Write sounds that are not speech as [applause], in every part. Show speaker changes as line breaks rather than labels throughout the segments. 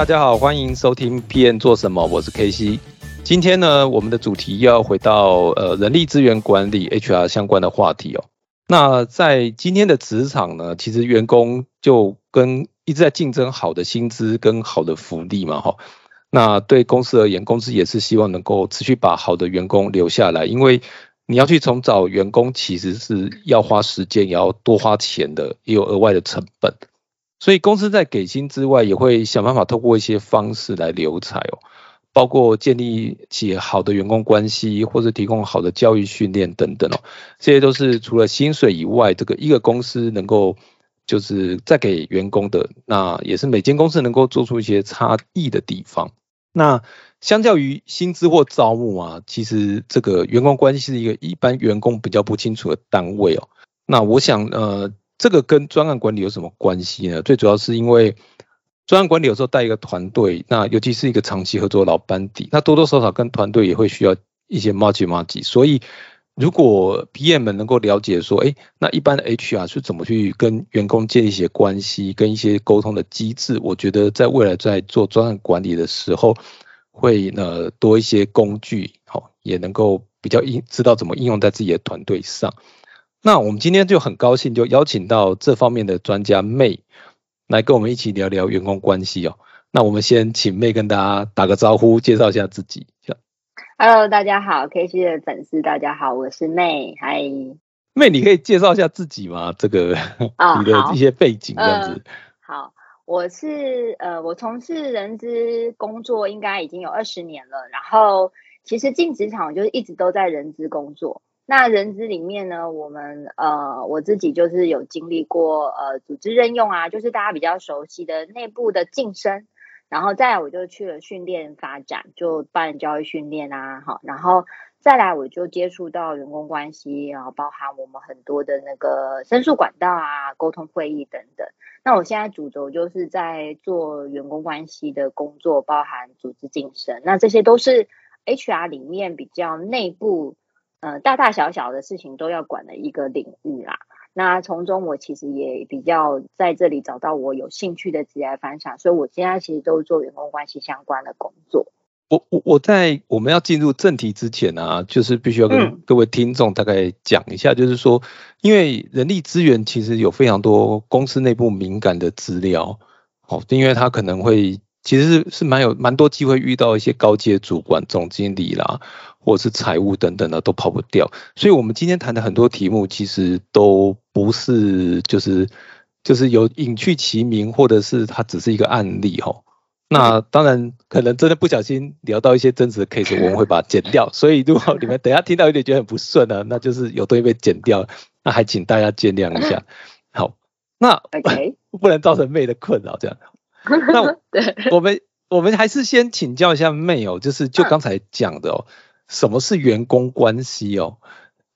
大家好，欢迎收听 PM 做什么，我是 KC。今天呢，我们的主题要回到呃人力资源管理 HR 相关的话题哦。那在今天的职场呢，其实员工就跟一直在竞争好的薪资跟好的福利嘛，哈。那对公司而言，公司也是希望能够持续把好的员工留下来，因为你要去重找员工，其实是要花时间，也要多花钱的，也有额外的成本。所以公司在给薪之外，也会想办法透过一些方式来留才哦，包括建立起好的员工关系，或者提供好的教育训练等等哦，这些都是除了薪水以外，这个一个公司能够就是在给员工的，那也是每间公司能够做出一些差异的地方。那相较于薪资或招募啊，其实这个员工关系是一个一般员工比较不清楚的单位哦。那我想呃。这个跟专案管理有什么关系呢？最主要是因为专案管理有时候带一个团队，那尤其是一个长期合作老班底，那多多少少跟团队也会需要一些 m a g i m a g 所以如果 PM 们能够了解说，哎，那一般的 HR 是怎么去跟员工建立一些关系，跟一些沟通的机制，我觉得在未来在做专案管理的时候，会呃多一些工具，好，也能够比较应知道怎么应用在自己的团队上。那我们今天就很高兴，就邀请到这方面的专家妹来跟我们一起聊聊员工关系哦。那我们先请妹跟大家打个招呼，介绍一下自己。
Hello，大家好，K C 的粉丝大家好，我是妹。嗨，
妹，你可以介绍一下自己吗？这个 [laughs] 你的一些背景这样子。
好，我是呃，我从事人资工作应该已经有二十年了，然后其实进职场就是一直都在人资工作。那人资里面呢，我们呃我自己就是有经历过呃组织任用啊，就是大家比较熟悉的内部的晋升，然后再来我就去了训练发展，就办教育训练啊，好，然后再来我就接触到员工关系，然后包含我们很多的那个申诉管道啊、沟通会议等等。那我现在主轴就是在做员工关系的工作，包含组织晋升，那这些都是 HR 里面比较内部。呃，大大小小的事情都要管的一个领域啦。那从中我其实也比较在这里找到我有兴趣的职业方向，所以我现在其实都是做员工关系相关的工作。
我我我在我们要进入正题之前呢，就是必须要跟各位听众大概讲一下，就是说，因为人力资源其实有非常多公司内部敏感的资料，哦，因为他可能会其实是是蛮有蛮多机会遇到一些高阶主管、总经理啦。或是财务等等的都跑不掉，所以我们今天谈的很多题目其实都不是就是就是有隐去其名，或者是它只是一个案例哈。那当然可能真的不小心聊到一些真实的 case，我们会把它剪掉。所以如果你们等下听到有点觉得很不顺呢，那就是有东西被剪掉，那还请大家见谅一下。好，那 [laughs] 不能造成妹的困扰这样。[laughs] 那我们我们还是先请教一下妹哦，就是就刚才讲的哦。什么是员工关系哦？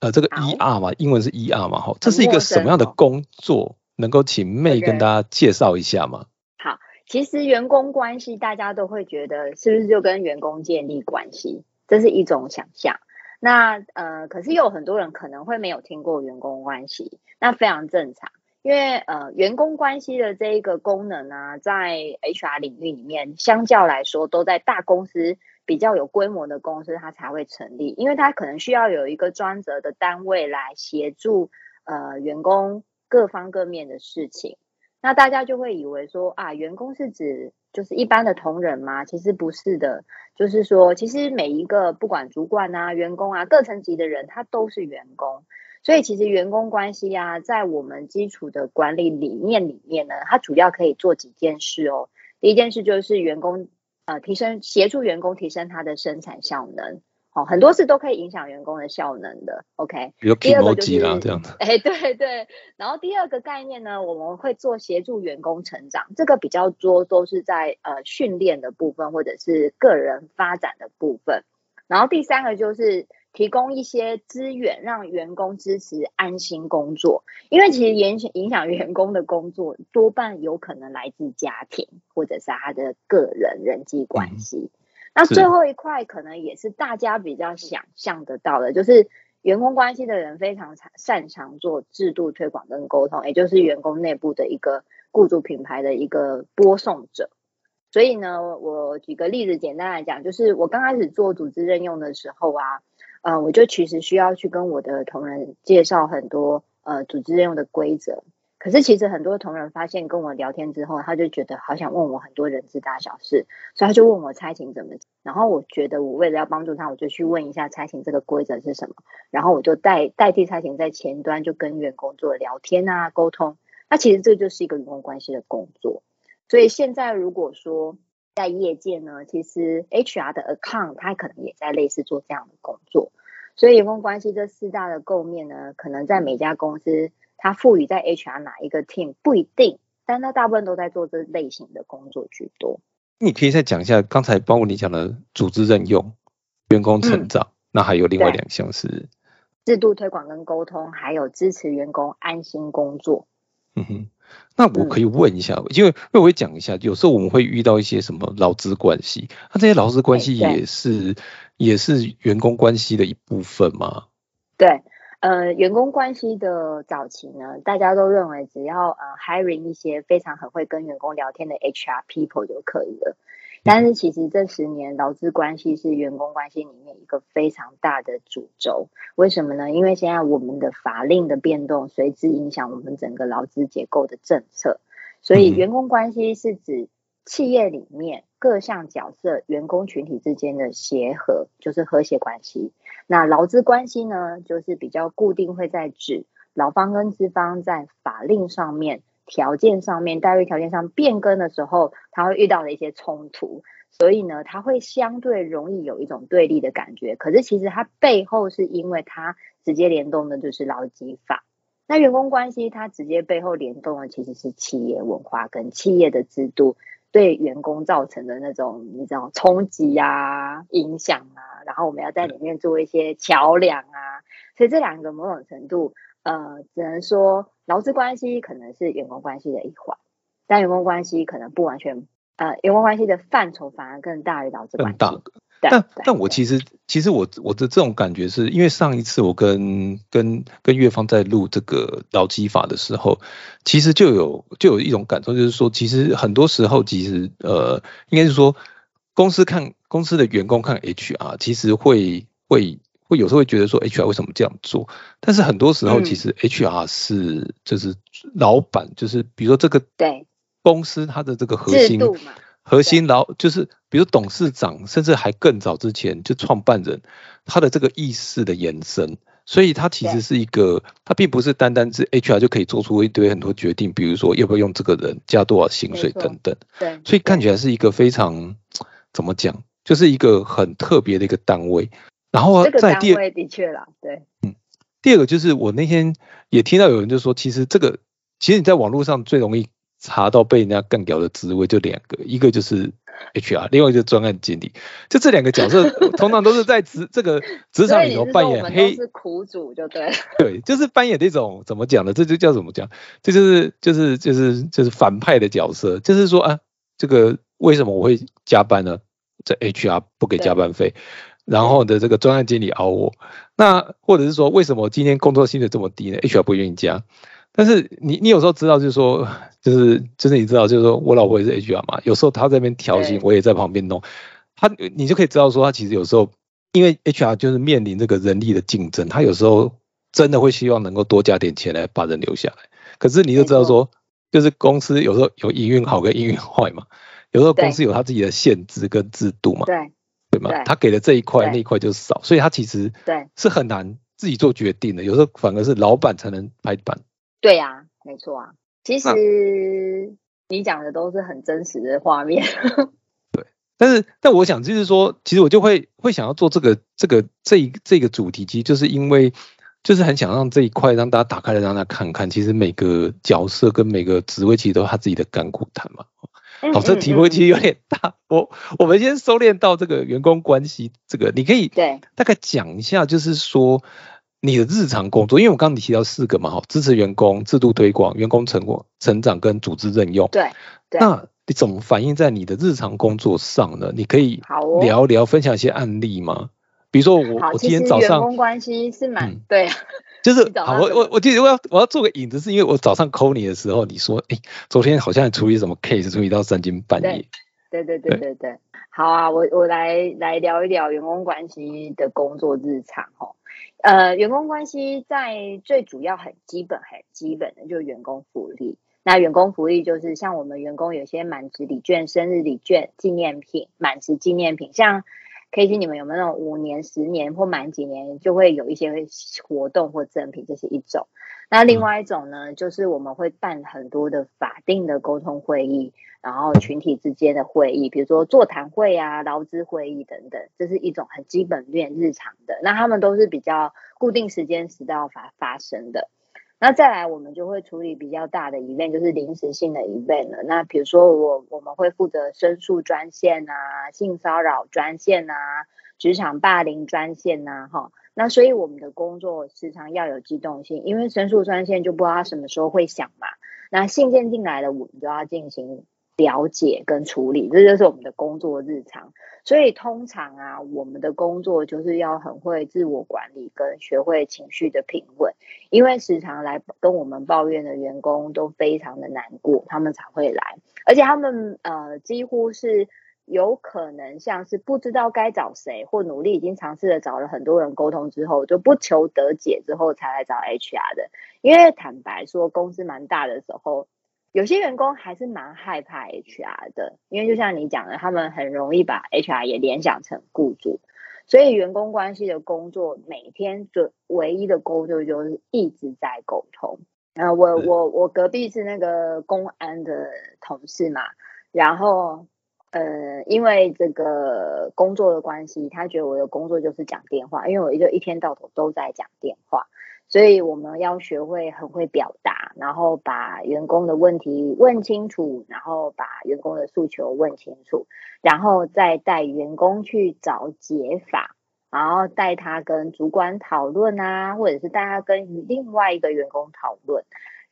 呃，这个 E R 嘛，英文是 E R 嘛，哈，这是一个什么样的工作？能够请妹跟大家介绍一下吗？
好，其实员工关系大家都会觉得是不是就跟员工建立关系？这是一种想象。那呃，可是有很多人可能会没有听过员工关系，那非常正常，因为呃，员工关系的这一个功能啊，在 H R 领域里面，相较来说都在大公司。比较有规模的公司，它才会成立，因为它可能需要有一个专责的单位来协助呃员工各方各面的事情。那大家就会以为说啊，员工是指就是一般的同仁吗？其实不是的，就是说其实每一个不管主管啊、员工啊、各层级的人，他都是员工。所以其实员工关系啊，在我们基础的管理理念里面呢，它主要可以做几件事哦。第一件事就是员工。呃，提升协助员工提升他的生产效能，哦，很多事都可以影响员工的效能的。OK，
比如
第二个
emoji
就是
啦这样子。[laughs]
哎，对对。然后第二个概念呢，我们会做协助员工成长，这个比较多都是在呃训练的部分或者是个人发展的部分。然后第三个就是提供一些资源，让员工支持安心工作。因为其实影响影响员工的工作，多半有可能来自家庭或者是他的个人人际关系。那最后一块可能也是大家比较想象得到的，就是员工关系的人非常擅擅长做制度推广跟沟通，也就是员工内部的一个雇主品牌的一个播送者。所以呢，我举个例子，简单来讲，就是我刚开始做组织任用的时候啊，呃，我就其实需要去跟我的同仁介绍很多呃组织任用的规则。可是其实很多同仁发现跟我聊天之后，他就觉得好想问我很多人资大小事，所以他就问我差勤怎么。然后我觉得我为了要帮助他，我就去问一下差勤这个规则是什么，然后我就代代替差勤在前端就跟员工做聊天啊沟通。那其实这就是一个员工关系的工作。所以现在如果说在业界呢，其实 HR 的 account 它可能也在类似做这样的工作。所以员工关系这四大的构面呢，可能在每家公司它赋予在 HR 哪一个 team 不一定，但它大部分都在做这类型的工作居多。
你可以再讲一下刚才包括你讲的组织任用、员工成长，那还有另外
对
两项是，
制度推广跟沟通，还有支持员工安心工作。
嗯哼。那我可以问一下，因为因为我会讲一下，有时候我们会遇到一些什么劳资关系，那这些劳资关系也是也是员工关系的一部分吗？
对，呃，员工关系的早期呢，大家都认为只要呃 hiring 一些非常很会跟员工聊天的 HR people 就可以了。但是其实这十年劳资关系是员工关系里面一个非常大的主轴。为什么呢？因为现在我们的法令的变动随之影响我们整个劳资结构的政策，所以
嗯
员工关系是指企业里面各项角色员工群体之间的协和，就是和谐关系。那劳资关系呢，就是比较固定，会在指劳方跟资方在法令上面、条件上面、待遇条件上变更的时候，他会遇到的一些冲突。所以呢，它会相对容易有一种对立的感觉。可是其实它背后是因为它直接联动的就是劳基法。那员工关系它直接背后联动的其实是企业文化跟企业的制度对员工造成的那种你知道冲击啊、影响啊，然后我们要在里面做一些桥梁啊。所以这两个某种程度，呃，只能说劳资关系可能是员工关系的一环，但员工关系可能不完全。呃，员工关系的范畴反而更大于劳资关系。
更大。但但我其实其实我我的这种感觉是因为上一次我跟跟跟岳芳在录这个劳基法的时候，其实就有就有一种感受，就是说其实很多时候其实呃应该是说公司看公司的员工看 HR，其实会会会有时候会觉得说 HR 为什么这样做，但是很多时候
嗯。
其实 HR 是就是老板，就是比如说这个
对。
公司它的这个核心核心老就是，比如董事长，甚至还更早之前就创办人，他的这个意识的延伸，所以它其实是一个，它并不是单单是 HR 就可以做出一堆很多决定，比如说要不要用这个人，加多少薪水等等，
对，
所以看起
来
来是一个非常怎么讲，就是一个很特别的一个单位。然后在第二
位的确啦，对，嗯
第二个就是我那天也听到有人就说，其实这个其实你在网络上最容易查到被人家干掉的职位就两个，一个就是 HR，另外一个就专案经理。就这两个角色 [laughs] 通常都是在职这个职场里头扮演黑
是苦主就对了，
对，就是扮演那种怎么讲呢？这就叫怎么讲？这就是就是就是就是反派的角色，就是说啊，这个为什么我会加班呢？这 HR 不给加班费，然后的这个专案经理熬我，那或者是说为什么今天工作薪水这么低呢？HR 不愿意加，但是你你有时候知道，就是说，就是就是你知道，就是说我老婆也是 HR 嘛，有时候她在那边调薪，我也在旁边弄，她你就可以知道说，她其实有时候因为 HR 就是面临这个人力的竞争，她有时候真的会希望能够多加点钱来把人留下来，可是你就知道说，就是公司有时候有营运好跟营运坏嘛，有时候公司有他自己的限制跟制度嘛，
对
对吗？他给的这一块那一块就少，所以他其实
对
是很难自己做决定的，有时候反而是老板才能拍板。
对呀、没错啊。其实你讲的都是很真实的画面，[laughs] 对
但是，但我想就是说，其实我就会会想要做这个这个这一这个主题，其实就是因为就是很想让这一块让大家打开来，让大家看看，其实每个角色跟每个职位其实都有他自己的甘苦谈嘛。好，这题目其实有点大。我我们先收敛到这个员工关系这个，你可以
对
大概讲一下，就是说你的日常工作，因为我刚刚你提到四个嘛，哈，支持员工、制度推广、员工成果成长跟组织任用。
对对。
那你怎么反映在你的日常工作上呢？你可以聊聊分享一些案例吗？比如说我我今天早上
员工关系是蛮对。
啊就是好，我我我记得我要我要做个引子，是因为我早上 call 你的时候，你说，哎，昨天好像处理什么 case，处理到三更半夜。
对对对对对，好啊，我我来来聊一聊员工关系的工作日常哦。呃，员工关系在最主要很基本很基本的就是员工福利。那员工福利就是像我们员工有些满值礼券、生日礼券、纪念品、满值纪念品，像。K T，你们有没有那种五年、十年或满几年就会有一些活动或赠品？这是一种。那另外一种呢，就是我们会办很多的法定的沟通会议，然后群体之间的会议，比如说座谈会啊、劳资会议等等，这是一种很基本面日常的。那他们都是比较固定时间时到发发生的。那再来，我们就会处理比较大的 event，就是临时性的 event 了。那比如说，我我们会负责申诉专线啊、性骚扰专线啊、职场霸凌专线呐，哈。那所以我们的工作时常要有机动性，因为申诉专线就不知道什么时候会响嘛。那信件进来了，我们就要进行。了解跟处理，这就是我们的工作日常。所以通常啊，我们的工作就是要很会自我管理，跟学会情绪的平稳。因为时常来跟我们抱怨的员工都非常的难过，他们才会来。而且他们呃，几乎是有可能像是不知道该找谁，或努力已经尝试了找了很多人沟通之后，就不求得解之后才来找 HR 的。因为坦白说，公司蛮大的时候。有些员工还是蛮害怕 HR 的，因为就像你讲的，他们很容易把 HR 也联想成雇主，所以员工关系的工作每天就唯一的工作就是一直在沟通。然后我我我隔壁是那个公安的同事嘛，然后呃，因为这个工作的关系，他觉得我的工作就是讲电话，因为我一个一天到头都在讲电话。所以我们要学会很会表达，然后把员工的问题问清楚，然后把员工的诉求问清楚，然后再带员工去找解法，然后带他跟主管讨论啊，或者是带他跟另外一个员工讨论。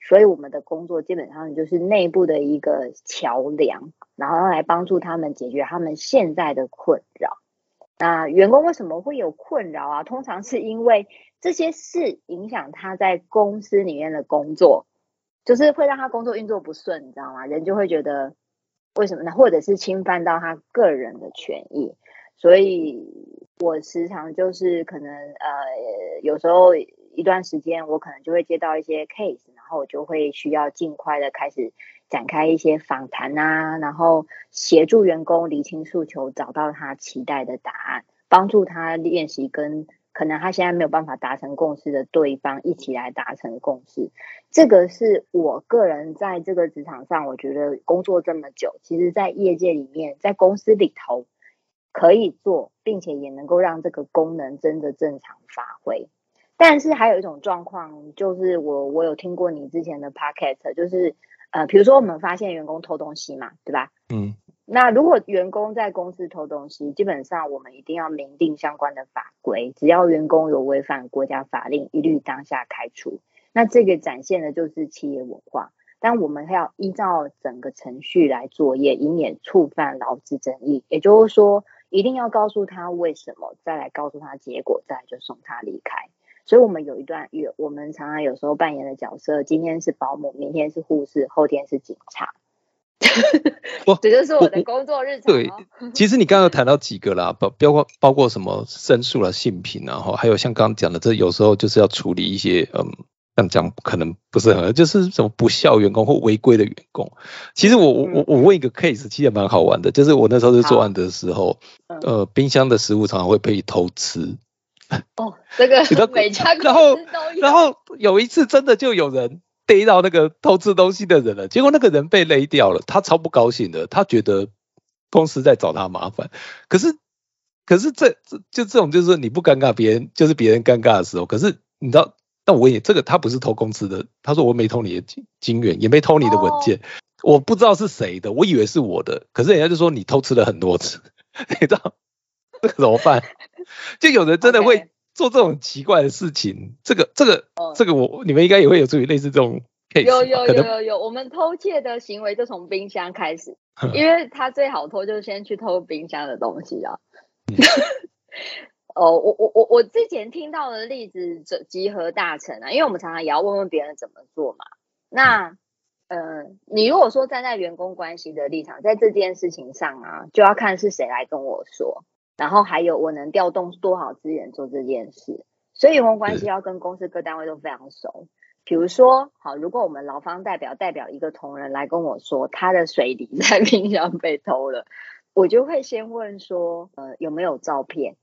所以我们的工作基本上就是内部的一个桥梁，然后来帮助他们解决他们现在的困扰。那员工为什么会有困扰啊？通常是因为这些事影响他在公司里面的工作，就是会让他工作运作不顺，你知道吗？人就会觉得为什么呢？或者是侵犯到他个人的权益。所以我时常就是可能呃，有时候一段时间我可能就会接到一些 case，然后我就会需要尽快的开始。展开一些访谈啊，然后协助员工理清诉求，找到他期待的答案，帮助他练习跟可能他现在没有办法达成共识的对方一起来达成共识。这个是我个人在这个职场上，我觉得工作这么久，其实在业界里面，在公司里头可以做，并且也能够让这个功能真的正常发挥。但是还有一种状况，就是我我有听过你之前的 p o c a s t 就是。呃，比如说我们发现员工偷东西嘛，对吧？嗯，那如果员工在公司偷东西，基本上我们一定要明定相关的法规，只要员工有违反国家法令，一律当下开除。那这个展现的就是企业文化，但我们要依照整个程序来作业，以免触犯劳资争议。也就是说，一定要告诉他为什么，再来告诉他结果，再就送他离开。所以，我们有一段有我们常常有时候扮演的角色，今天是保姆，明天是护士，后天是警察。[laughs] 这就是我的工作日常。
对，其实你刚刚谈到几个啦，包包括包括什么申诉了性平，然后还有像刚刚讲的，这有时候就是要处理一些嗯，这样讲可能不是很，就是什么不孝员工或违规的员工。其实我我我我问一个 case，其实蛮好玩的，就是我那时候是作案的时候，呃，冰箱的食物常常会被偷吃。[laughs]
哦，这个每家
然后然后有一次真的就有人逮到那个偷吃东西的人了，结果那个人被勒掉了，他超不高兴的，他觉得公司在找他麻烦。可是，可是这这就这种就是说你不尴尬，别人就是别人尴尬的时候。可是你知道，但我问你，这个他不是偷公司的，他说我没偷你的金金元，也没偷你的文件，我不知道是谁的，我以为是我的，可是人家就说你偷吃了很多次，[laughs] 你知道这个怎么办？[laughs] 就有人真的会做这种奇怪的事情，这个这个这个我你们应该也会有注意类似这种。
有有有有有，我们偷窃的行为就从冰箱开始，[laughs] 因为他最好偷就是先去偷冰箱的东西啊。[laughs] 哦，我我我我之前听到的例子，集集合大成啊，因为我们常常也要问问别人怎么做嘛。那呃，你如果说站在员工关系的立场，在这件事情上啊，就要看是谁来跟我说，然后还有我能调动多少资源做这件事，所以员工关系要跟公司各单位都非常熟。比如说，好，如果我们劳方代表代表一个同仁来跟我说他的水梨 [laughs] 在冰箱被偷了，我就会先问说，呃，有没有照片，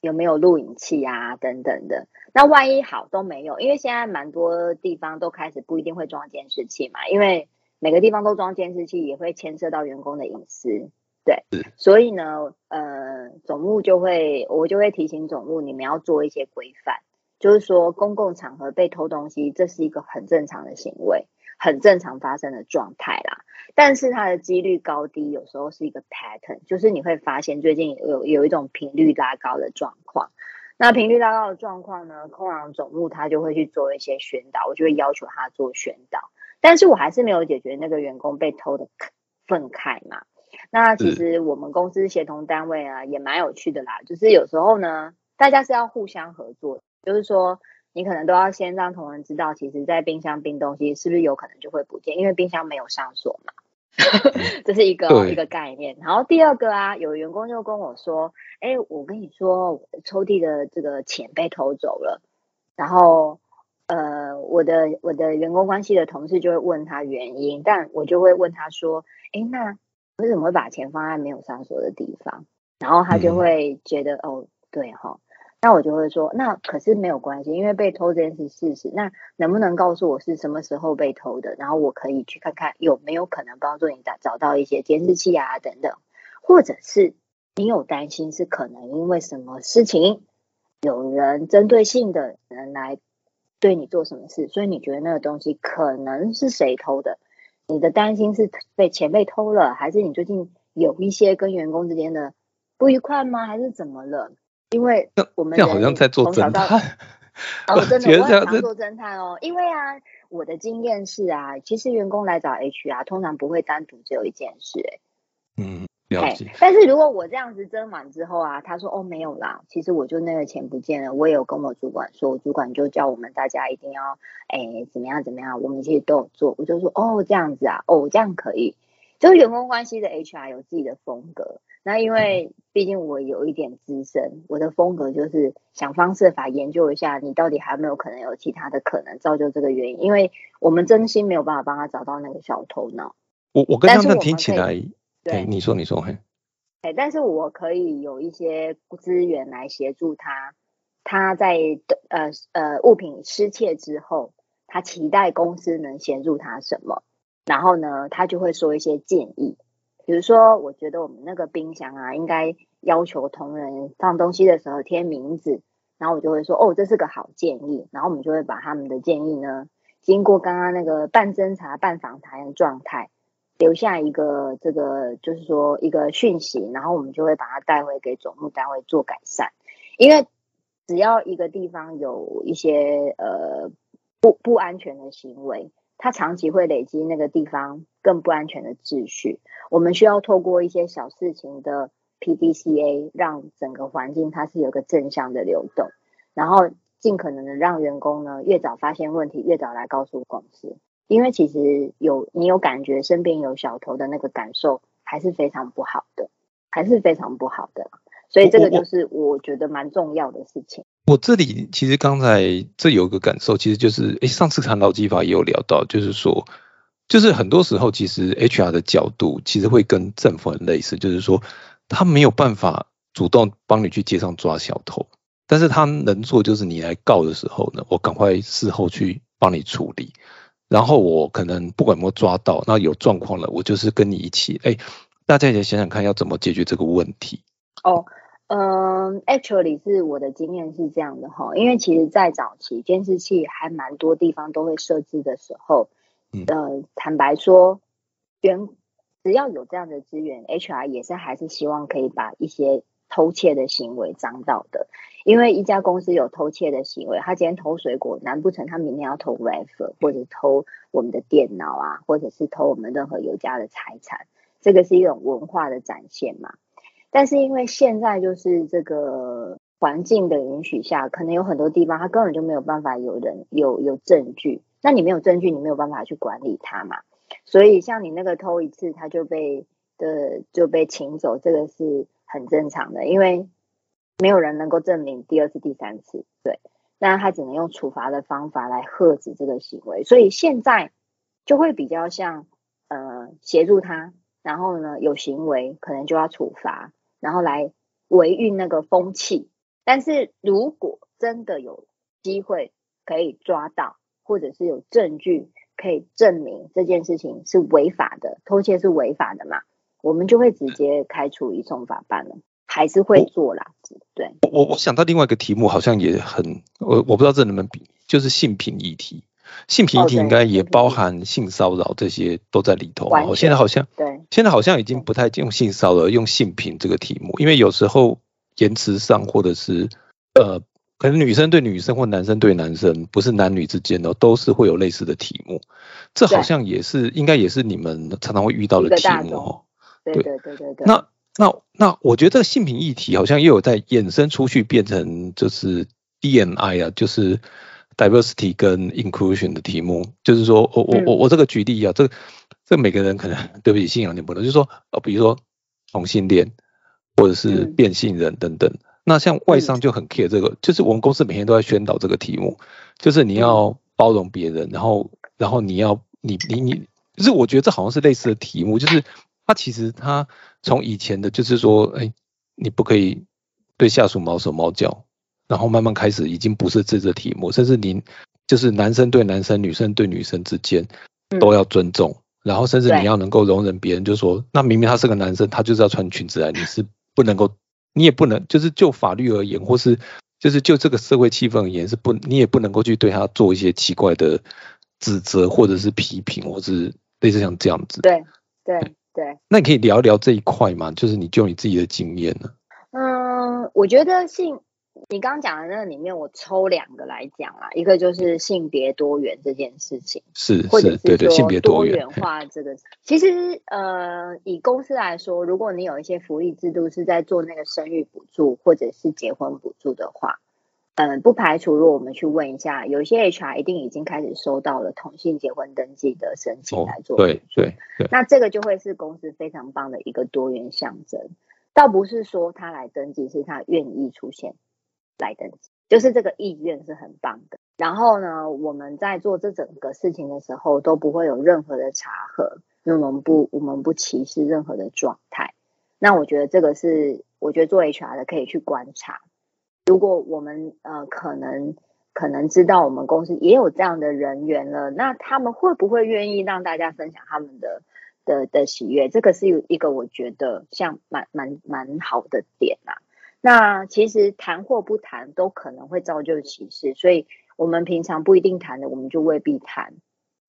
有没有录影器啊，等等的。那万一好都没有，因为现在蛮多地方都开始不一定会装监视器嘛，因为每个地方都装监视器也会牵涉到员工的隐私，对，所以呢，呃，总务就会我就会提醒总务，你们要做一些规范。就是说，公共场合被偷东西，这是一个很正常的行为，很正常发生的状态啦。但是它的几率高低，有时候是一个 pattern，就是你会发现最近有有一种频率拉高的状况。那频率拉高的状况呢，空港总务他就会去做一些宣导，我就会要求他做宣导。但是我还是没有解决那个员工被偷的愤慨嘛。那其实我们公司协同单位啊，也蛮有趣的啦。就是有时候呢，大家是要互相合作。就是说，你可能都要先让同仁知道，其实，在冰箱冰东西是不是有可能就会不见，因为冰箱没有上锁嘛，[laughs] 这是一个一个概念。然后第二个啊，有员工就跟我说：“哎，我跟你说，抽屉的这个钱被偷走了。”然后，呃，我的我的员工关系的同事就会问他原因，但我就会问他说：“哎，那为什么会把钱放在没有上锁的地方？”然后他就会觉得：“哦，对哈。”那我就会说，那可是没有关系，因为被偷这件事事实。那能不能告诉我是什么时候被偷的？然后我可以去看看有没有可能帮助你找找到一些监视器啊等等，或者是你有担心是可能因为什么事情有人针对性的人来对你做什么事，所以你觉得那个东西可能是谁偷的？你的担心是被钱被偷了，还是你最近有一些跟员工之间的不愉快吗？还是怎么了？因为我们
好像在做侦探，
哦，[laughs] 真的，我很常做侦探哦。因为啊，我的经验是啊，其实员工来找 HR 通常不会单独只有一件事，哎，
嗯，了解。
但是如果我这样子争完之后啊，他说哦没有啦，其实我就那个钱不见了，我也有跟我主管说，主管就叫我们大家一定要哎怎么样怎么样，我们其实都有做，我就说哦这样子啊，哦这样可以。就是员工关系的 HR 有自己的风格。那因为毕竟我有一点资深，我的风格就是想方设法研究一下，你到底还有没有可能有其他的可能造就这个原因？因为我们真心没有办法帮他找到那个小头脑。
我我跟他们听起来，对你说你说嘿，
哎，但是我可以有一些资源来协助他，他在呃呃物品失窃之后，他期待公司能协助他什么，然后呢，他就会说一些建议。比如说，我觉得我们那个冰箱啊，应该要求同仁放东西的时候贴名字，然后我就会说，哦，这是个好建议。然后我们就会把他们的建议呢，经过刚刚那个半侦查、半访谈的状态，留下一个这个就是说一个讯息，然后我们就会把它带回给总务单位做改善。因为只要一个地方有一些呃不不安全的行为。它长期会累积那个地方更不安全的秩序。我们需要透过一些小事情的 PDCA，让整个环境它是有个正向的流动，然后尽可能的让员工呢越早发现问题，越早来告诉公司。因为其实有你有感觉身边有小偷的那个感受还是非常不好的，还是非常不好的。所以这个就是我觉得蛮重要的事情。
我这里其实刚才这有个感受，其实就是，诶，上次谈劳基法也有聊到，就是说，就是很多时候其实 HR 的角度其实会跟政府很类似，就是说他没有办法主动帮你去街上抓小偷，但是他能做就是你来告的时候呢，我赶快事后去帮你处理，然后我可能不管有没有抓到，那有状况了，我就是跟你一起，哎。大家也想想看要怎么解决这个问题。
哦，嗯，actually 是我的经验是这样的哈，因为其实，在早期监视器还蛮多地方都会设置的时候，呃，坦白说，原只要有这样的资源，HR 也是还是希望可以把一些偷窃的行为脏到的。因为一家公司有偷窃的行为，他今天偷水果，难不成他明天要偷 w i f 或者偷我们的电脑啊，或者是偷我们任何有家的财产？这个是一种文化的展现嘛？但是因为现在就是这个环境的允许下，可能有很多地方他根本就没有办法有人有有证据，那你没有证据，你没有办法去管理他嘛？所以像你那个偷一次他就被的就被请走，这个是很正常的，因为。没有人能够证明第二次、第三次，对，那他只能用处罚的方法来遏止这个行为，所以现在就会比较像，呃，协助他，然后呢有行为可能就要处罚，然后来维运那个风气。但是如果真的有机会可以抓到，或者是有证据可以证明这件事情是违法的，偷窃是违法的嘛，我们就会直接开除移送法办了。还是会做啦，对。
我我想到另外一个题目，好像也很，我我不知道这能不能比，就是性平议题。性平议题应该也包含性骚扰这些都在里头。我现在好像，
对，
现在好像已经不太用性骚扰，用性平这个题目，因为有时候言辞上或者是呃，可能女生对女生或男生对男生，不是男女之间的，都是会有类似的题目。这好像也是应该也是你们常常会遇到的题目
哦。对对对对对。
那那那我觉得这个性平议题好像又有在衍生出去，变成就是 DNI 啊，就是 diversity 跟 inclusion 的题目。就是说我我我我这个举例啊，这这每个人可能对不起信仰点不同，就是说呃，比如说同性恋或者是变性人等等。那像外商就很 care 这个，就是我们公司每天都在宣导这个题目，就是你要包容别人，然后然后你要你你你，就是我觉得这好像是类似的题目，就是。他其实他从以前的，就是说，哎，你不可以对下属毛手毛脚，然后慢慢开始已经不是这个题目，甚至您就是男生对男生、女生对女生之间都要尊重，然后甚至你要能够容忍别人，就说那明明他是个男生，他就是要穿裙子来，你是不能够，你也不能就是就法律而言，或是就是就这个社会气氛而言，是不你也不能够去对他做一些奇怪的指责或者是批评，或是类似像这样子。
对对。对，
那你可以聊一聊这一块吗？就是你就你自己的经验呢？
嗯，我觉得性，你刚刚讲的那个里面，我抽两个来讲啊，一个就是性别多元这件事情，
是，或者是说性别
多元化这个，其实呃，以公司来说，如果你有一些福利制度是在做那个生育补助或者是结婚补助的话。嗯，不排除如果我们去问一下，有些 HR 一定已经开始收到了同性结婚登记的申请来做。
对对对。
那这个就会是公司非常棒的一个多元象征。倒不是说他来登记，是他愿意出现来登记，就是这个意愿是很棒的。然后呢，我们在做这整个事情的时候都不会有任何的查核，因为我们不我们不歧视任何的状态。那我觉得这个是我觉得做 HR 的可以去观察。如果我们呃可能可能知道我们公司也有这样的人员了，那他们会不会愿意让大家分享他们的的的喜悦？这个是有一个我觉得像蛮蛮蛮好的点啊。那其实谈或不谈都可能会造就歧视，所以我们平常不一定谈的，我们就未必谈。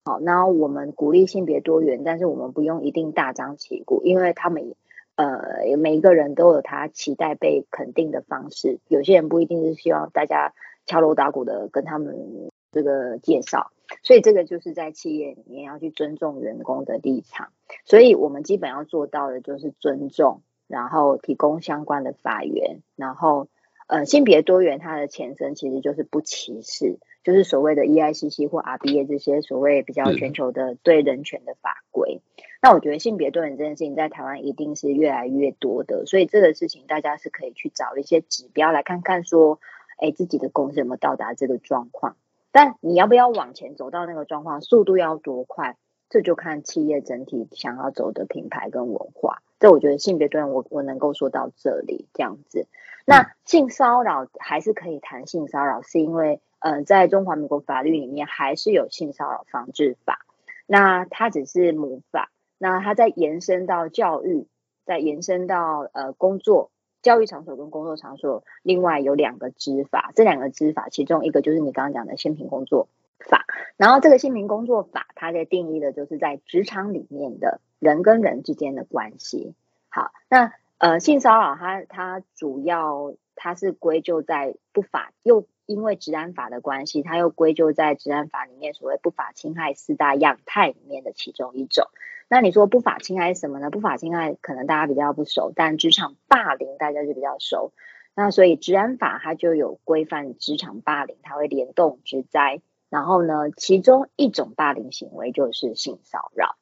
好，那我们鼓励性别多元，但是我们不用一定大张旗鼓，因为他们也。呃，每一个人都有他期待被肯定的方式。有些人不一定是希望大家敲锣打鼓的跟他们这个介绍，所以这个就是在企业里面要去尊重员工的立场。所以我们基本要做到的就是尊重，然后提供相关的法源，然后呃性别多元它的前身其实就是不歧视，就是所谓的 EICC 或 RBA 这些所谓比较全球的对人权的法规。那我觉得性别多元这件事情在台湾一定是越来越多的，所以这个事情大家是可以去找一些指标来看看，说，哎，自己的公司有没有到达这个状况？但你要不要往前走到那个状况，速度要多快，这就看企业整体想要走的品牌跟文化。这我觉得性别多元，我我能够说到这里这样子。那性骚扰还是可以谈性骚扰，是因为，呃，在中华民国法律里面还是有性骚扰防治法，那它只是母法。那它再延伸到教育，再延伸到呃工作教育场所跟工作场所，另外有两个执法，这两个执法其中一个就是你刚刚讲的性平工作法，然后这个性平工作法它在定义的就是在职场里面的人跟人之间的关系。好，那呃性骚扰它它主要它是归咎在不法又。因为治安法的关系，它又归咎在治安法里面所谓不法侵害四大样态里面的其中一种。那你说不法侵害什么呢？不法侵害可能大家比较不熟，但职场霸凌大家就比较熟。那所以治安法它就有规范职场霸凌，它会联动职灾。然后呢，其中一种霸凌行为就是性骚扰。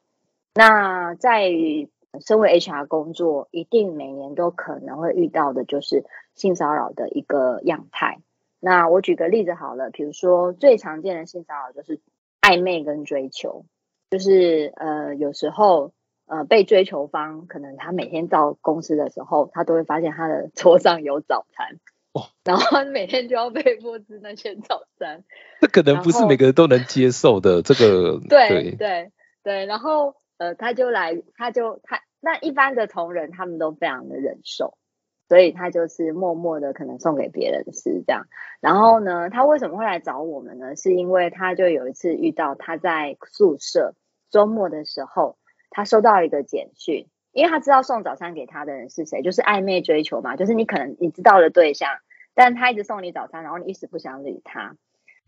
那在身为 HR 工作，一定每年都可能会遇到的就是性骚扰的一个样态。那我举个例子好了，比如说最常见的性骚扰就是暧昧跟追求，就是呃有时候呃被追求方可能他每天到公司的时候，他都会发现他的 [laughs] 桌上有早餐，[laughs] 然后每天就要被布置那些早餐，[laughs]
这可能不是每个人都能接受的，这个
对对对，然后呃他就来他就他那一般的同仁他们都非常的忍受。所以他就是默默的可能送给别人吃这样，然后呢，他为什么会来找我们呢？是因为他就有一次遇到他在宿舍周末的时候，他收到一个简讯，因为他知道送早餐给他的人是谁，就是暧昧追求嘛，就是你可能你知道的对象，但他一直送你早餐，然后你一时不想理他。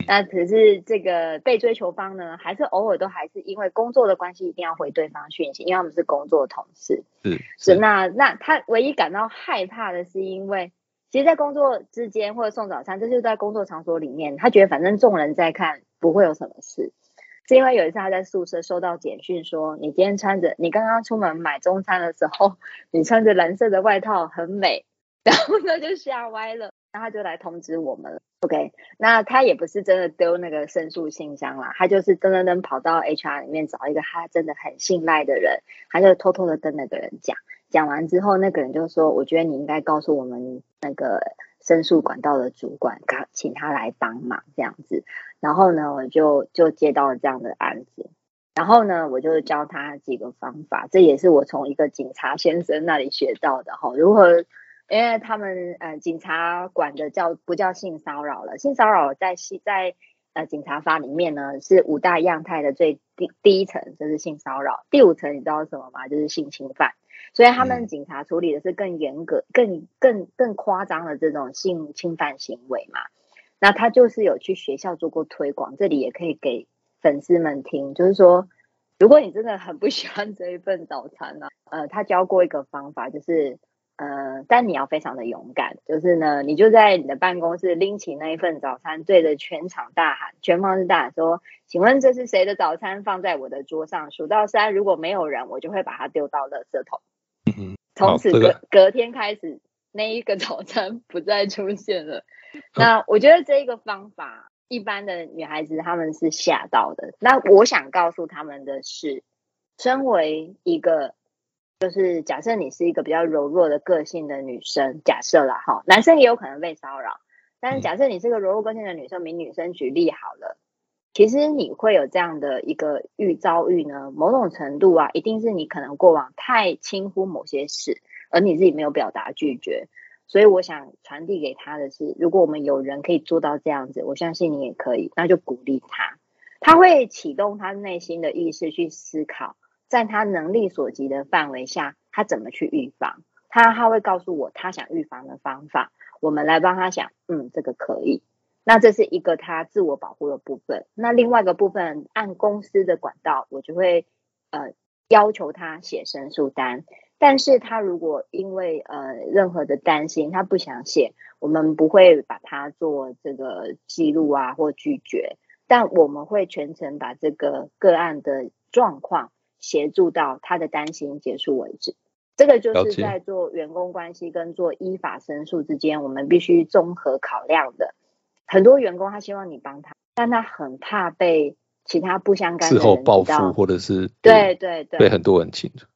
那可是这个被追求方呢，还是偶尔都还是因为工作的关系，一定要回对方讯息，因为他们是工作同事。
是
是，那那他唯一感到害怕的是，因为其实，在工作之间或者送早餐，这就是在工作场所里面，他觉得反正众人在看，不会有什么事。是因为有一次他在宿舍收到简讯说，你今天穿着，你刚刚出门买中餐的时候，[laughs] 你穿着蓝色的外套很美，[laughs] 然后他就吓歪了。那他就来通知我们了，OK？那他也不是真的丢那个申诉信箱啦，他就是噔噔噔跑到 HR 里面找一个他真的很信赖的人，他就偷偷的跟那个人讲，讲完之后，那个人就说：“我觉得你应该告诉我们那个申诉管道的主管，请他来帮忙这样子。”然后呢，我就就接到了这样的案子，然后呢，我就教他几个方法，这也是我从一个警察先生那里学到的哈，如何。因为他们呃，警察管的叫不叫性骚扰了？性骚扰在系在呃警察法里面呢，是五大样态的最第第一层就是性骚扰，第五层你知道什么吗？就是性侵犯。所以他们警察处理的是更严格、更更更夸张的这种性侵犯行为嘛。那他就是有去学校做过推广，这里也可以给粉丝们听，就是说，如果你真的很不喜欢这一份早餐呢，呃，他教过一个方法，就是。呃，但你要非常的勇敢，就是呢，你就在你的办公室拎起那一份早餐，对着全场大喊，全方位大喊说：“请问这是谁的早餐？放在我的桌上，数到三，如果没有人，我就会把它丢到垃圾桶。”从此隔隔天开始，那一个早餐不再出现了。那我觉得这一个方法，一般的女孩子她们是吓到的。那我想告诉他们的是，身为一个。就是假设你是一个比较柔弱的个性的女生，假设啦哈，男生也有可能被骚扰，但是假设你是个柔弱个性的女生，名女生举例好了，其实你会有这样的一个遇遭遇呢，某种程度啊，一定是你可能过往太轻忽某些事，而你自己没有表达拒绝，所以我想传递给他的是，如果我们有人可以做到这样子，我相信你也可以，那就鼓励他，他会启动他内心的意识去思考。在他能力所及的范围下，他怎么去预防？他他会告诉我他想预防的方法，我们来帮他想，嗯，这个可以。那这是一个他自我保护的部分。那另外一个部分，按公司的管道，我就会呃要求他写申诉单。但是他如果因为呃任何的担心，他不想写，我们不会把他做这个记录啊或拒绝，但我们会全程把这个个案的状况。协助到他的担心结束为止，这个就是在做员工关系跟做依法申诉之间，我们必须综合考量的。很多员工他希望你帮他，但他很怕被其他不相干事
后报复，或者是
对对对，
被很多人清楚。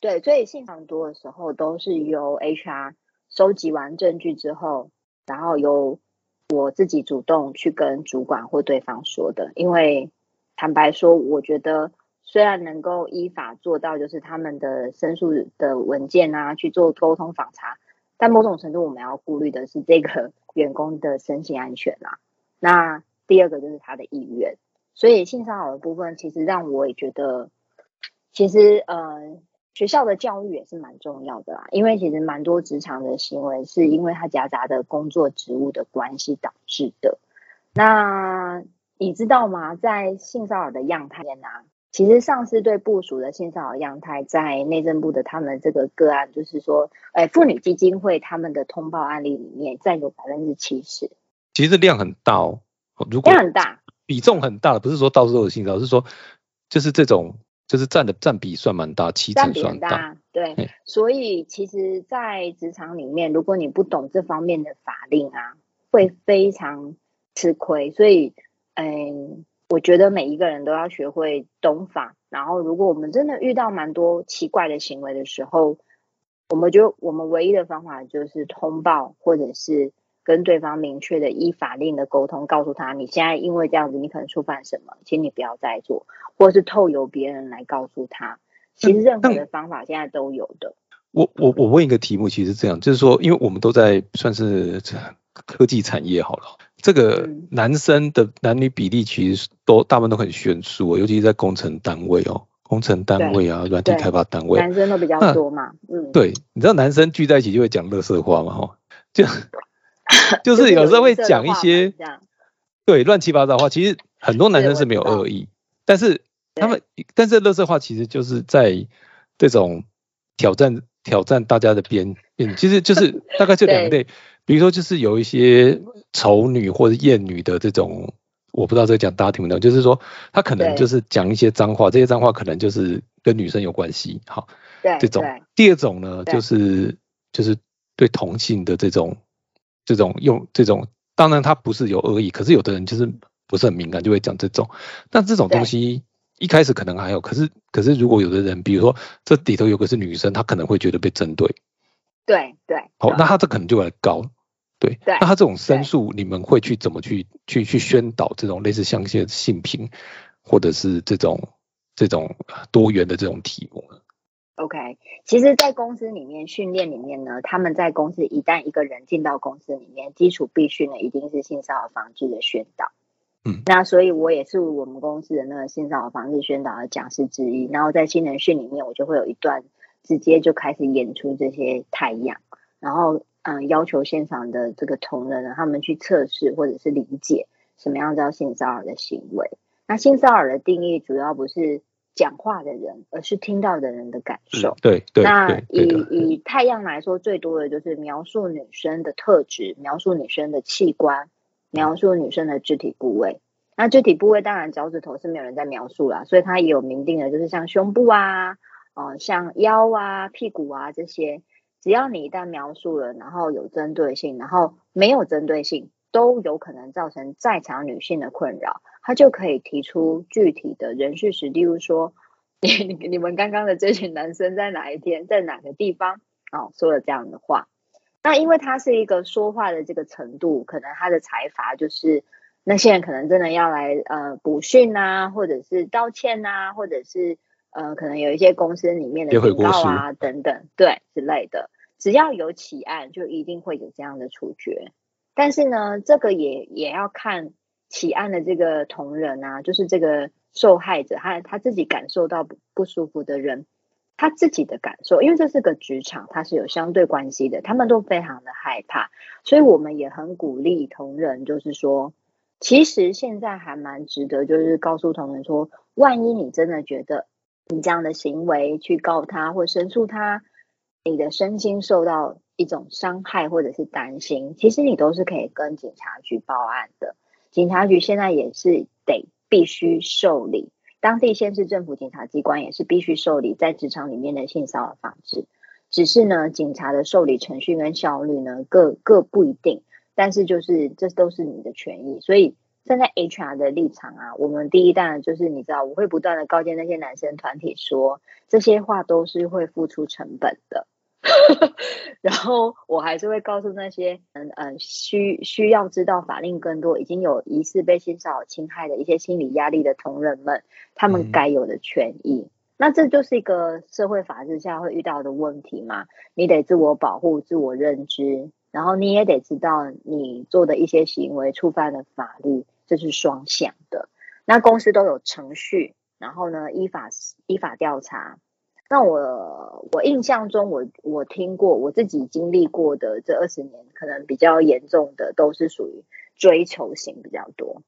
对，所以信访多的时候都是由 HR 收集完证据之后，然后由我自己主动去跟主管或对方说的。因为坦白说，我觉得。虽然能够依法做到，就是他们的申诉的文件啊去做沟通访查，但某种程度我们要顾虑的是这个 [laughs] 员工的身心安全啦。那第二个就是他的意愿，所以性骚扰的部分其实让我也觉得，其实呃学校的教育也是蛮重要的啦，因为其实蛮多职场的行为是因为他夹杂的工作职务的关系导致的。那你知道吗？在性骚扰的样态啊，其实上司对部署的性骚扰样态，在内政部的他们这个个案，就是说，哎，妇女基金会他们的通报案例里面占有百分之七十。
其实量很大哦，如果
量很大，
比重很大的，不是说到处都有性骚扰，是说就是这种，就是占的占比算蛮大，七成算
大。对，所以其实，在职场里面，如果你不懂这方面的法令啊，会非常吃亏。所以。嗯，我觉得每一个人都要学会懂法。然后，如果我们真的遇到蛮多奇怪的行为的时候，我们就我们唯一的方法就是通报，或者是跟对方明确的依法令的沟通，告诉他你现在因为这样子，你可能触犯什么，请你不要再做，或者是透由别人来告诉他。其实任何的方法现在都有的。
我我我问一个题目，其实这样就是说，因为我们都在算是科技产业好了。这个男生的男女比例其实都大部分都很悬殊，尤其是在工程单位哦，工程单位啊，软体开发单位，
男生都比较多嘛。嗯，
对，你知道男生聚在一起就会讲乐色话嘛，哈，就 [laughs] 就是有时候会讲一些对乱七八糟话。其实很多男生是没有恶意，但是他们，但是乐色话其实就是在这种挑战挑战大家的边边，其实就是 [laughs] 大概就两类。比如说，就是有一些丑女或者艳女的这种，我不知道这讲大家听不懂，就是说他可能就是讲一些脏话，这些脏话可能就是跟女生有关系，好，
对，
这种。第二种呢，就是就是对同性的这种这种用这种，当然他不是有恶意，可是有的人就是不是很敏感，就会讲这种。但这种东西一开始可能还有，可是可是如果有的人，比如说这里头有个是女生，她可能会觉得被针对。
对对，
好，那她这可能就会高，对，那她这种申诉，你们会去怎么去去去宣导这种类似像一些性平，或者是这种这种多元的这种题目呢
？OK，其实，在公司里面训练里面呢，他们在公司一旦一个人进到公司里面，基础必须呢一定是性骚扰防治的宣导。嗯，那所以我也是我们公司的那个性骚扰防治宣导的讲师之一，然后在新人训里面，我就会有一段。直接就开始演出这些太阳，然后嗯，要求现场的这个同仁呢，他们去测试或者是理解什么样叫性骚扰的行为。那性骚扰的定义主要不是讲话的人，而是听到的人的感受。
对对。
那以以太阳来说，最多的就是描述女生的特质，描述女生的器官，描述女生的肢体部位。那肢体部位当然脚趾头是没有人在描述啦，所以它也有明定的，就是像胸部啊。哦，像腰啊、屁股啊这些，只要你一旦描述了，然后有针对性，然后没有针对性，都有可能造成在场女性的困扰，他就可以提出具体的人事实，例如说，你 [laughs] 你们刚刚的这群男生在哪一天，在哪个地方，哦，说了这样的话，那因为他是一个说话的这个程度，可能他的财阀就是那些人可能真的要来呃补训啊，或者是道歉啊，或者是。呃，可能有一些公司里面的警告啊，等等，对之类的，只要有起案，就一定会有这样的处决。但是呢，这个也也要看起案的这个同仁啊，就是这个受害者，他他自己感受到不不舒服的人，他自己的感受，因为这是个职场，它是有相对关系的，他们都非常的害怕，所以我们也很鼓励同仁，就是说，其实现在还蛮值得，就是告诉同仁说，万一你真的觉得。你这样的行为去告他或申诉他，你的身心受到一种伤害或者是担心，其实你都是可以跟警察局报案的。警察局现在也是得必须受理，当地县市政府警察机关也是必须受理在职场里面的性骚扰防治。只是呢，警察的受理程序跟效率呢各各不一定，但是就是这都是你的权益，所以。站在 HR 的立场啊，我们第一当然就是你知道，我会不断的告诫那些男生团体说，这些话都是会付出成本的。[laughs] 然后我还是会告诉那些嗯嗯需需要知道法令更多、已经有疑似被性骚扰侵害的一些心理压力的同仁们，他们该有的权益。那这就是一个社会法治下会遇到的问题嘛？你得自我保护、自我认知，然后你也得知道你做的一些行为触犯了法律，这是双向的。那公司都有程序，然后呢依法依法调查。那我我印象中，我我听过我自己经历过的这二十年，可能比较严重的都是属于追求型比较多。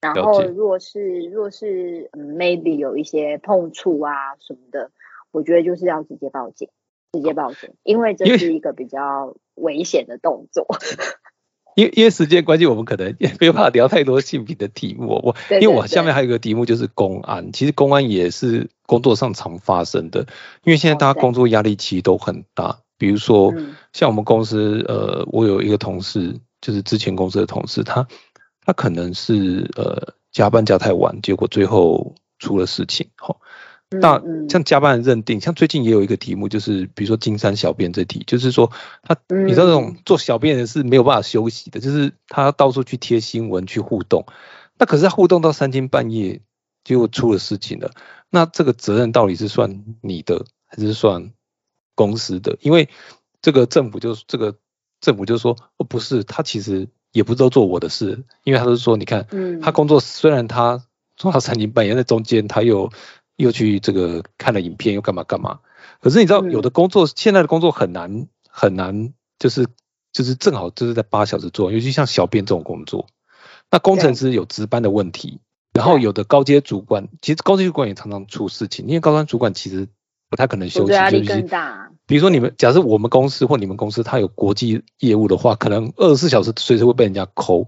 然后，若是若是嗯，maybe 有一些碰触啊什么的，我觉得就是要直接报警，直接报警，因为这是一个比较危险的动作。[laughs]
因为因为时间关系，我们可能也 [laughs] 没有办法聊太多性别的题目。我因为我下面还有一个题目就是公安，其实公安也是工作上常发生的。因为现在大家工作压力其实都很大，比如说像我们公司，呃，我有一个同事，就是之前公司的同事，他。他可能是呃加班加太晚，结果最后出了事情。好，那像加班的认定，像最近也有一个题目，就是比如说金山小便这题，就是说他你知道这种做小便的是没有办法休息的，就是他到处去贴新闻去互动，那可是他互动到三更半夜，结果出了事情了。那这个责任到底是算你的还是算公司的？因为这个政府就这个政府就说哦不是，他其实。也不都做我的事，因为他是说，你看，他工作虽然他做到三更半夜，那中间他又又去这个看了影片，又干嘛干嘛。可是你知道，有的工作现在的工作很难很难，就是就是正好就是在八小时做，尤其像小编这种工作，那工程师有值班的问题，然后有的高阶主管，其实高阶主管也常常出事情，因为高端主管其实。不太可能休息，
压力更大。
比如说你们，假设我们公司或你们公司它有国际业务的话，可能二十四小时随时会被人家抠，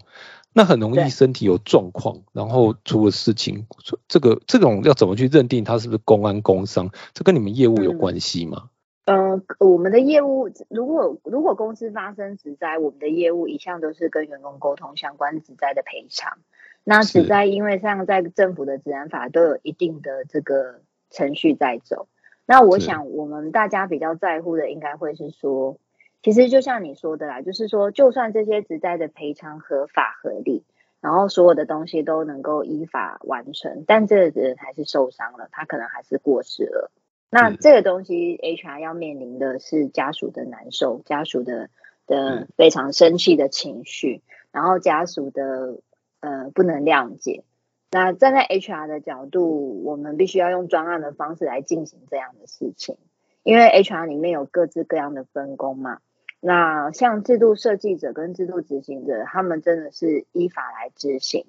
那很容易身体有状况，然后出了事情。这个这种要怎么去认定他是不是公安工伤？这跟你们业务有关系吗？
嗯，我们的业务如果如果公司发生职灾，我们的业务一向都是跟员工沟通相关职灾的赔偿。那职灾因为像在政府的治安法都有一定的这个程序在走。那我想，我们大家比较在乎的，应该会是说，其实就像你说的啦，就是说，就算这些职灾的赔偿合法合理，然后所有的东西都能够依法完成，但这个人还是受伤了，他可能还是过世了。那这个东西，HR 要面临的是家属的难受，家属的的非常生气的情绪，然后家属的呃不能谅解。那站在 HR 的角度，我们必须要用专案的方式来进行这样的事情，因为 HR 里面有各自各样的分工嘛。那像制度设计者跟制度执行者，他们真的是依法来执行。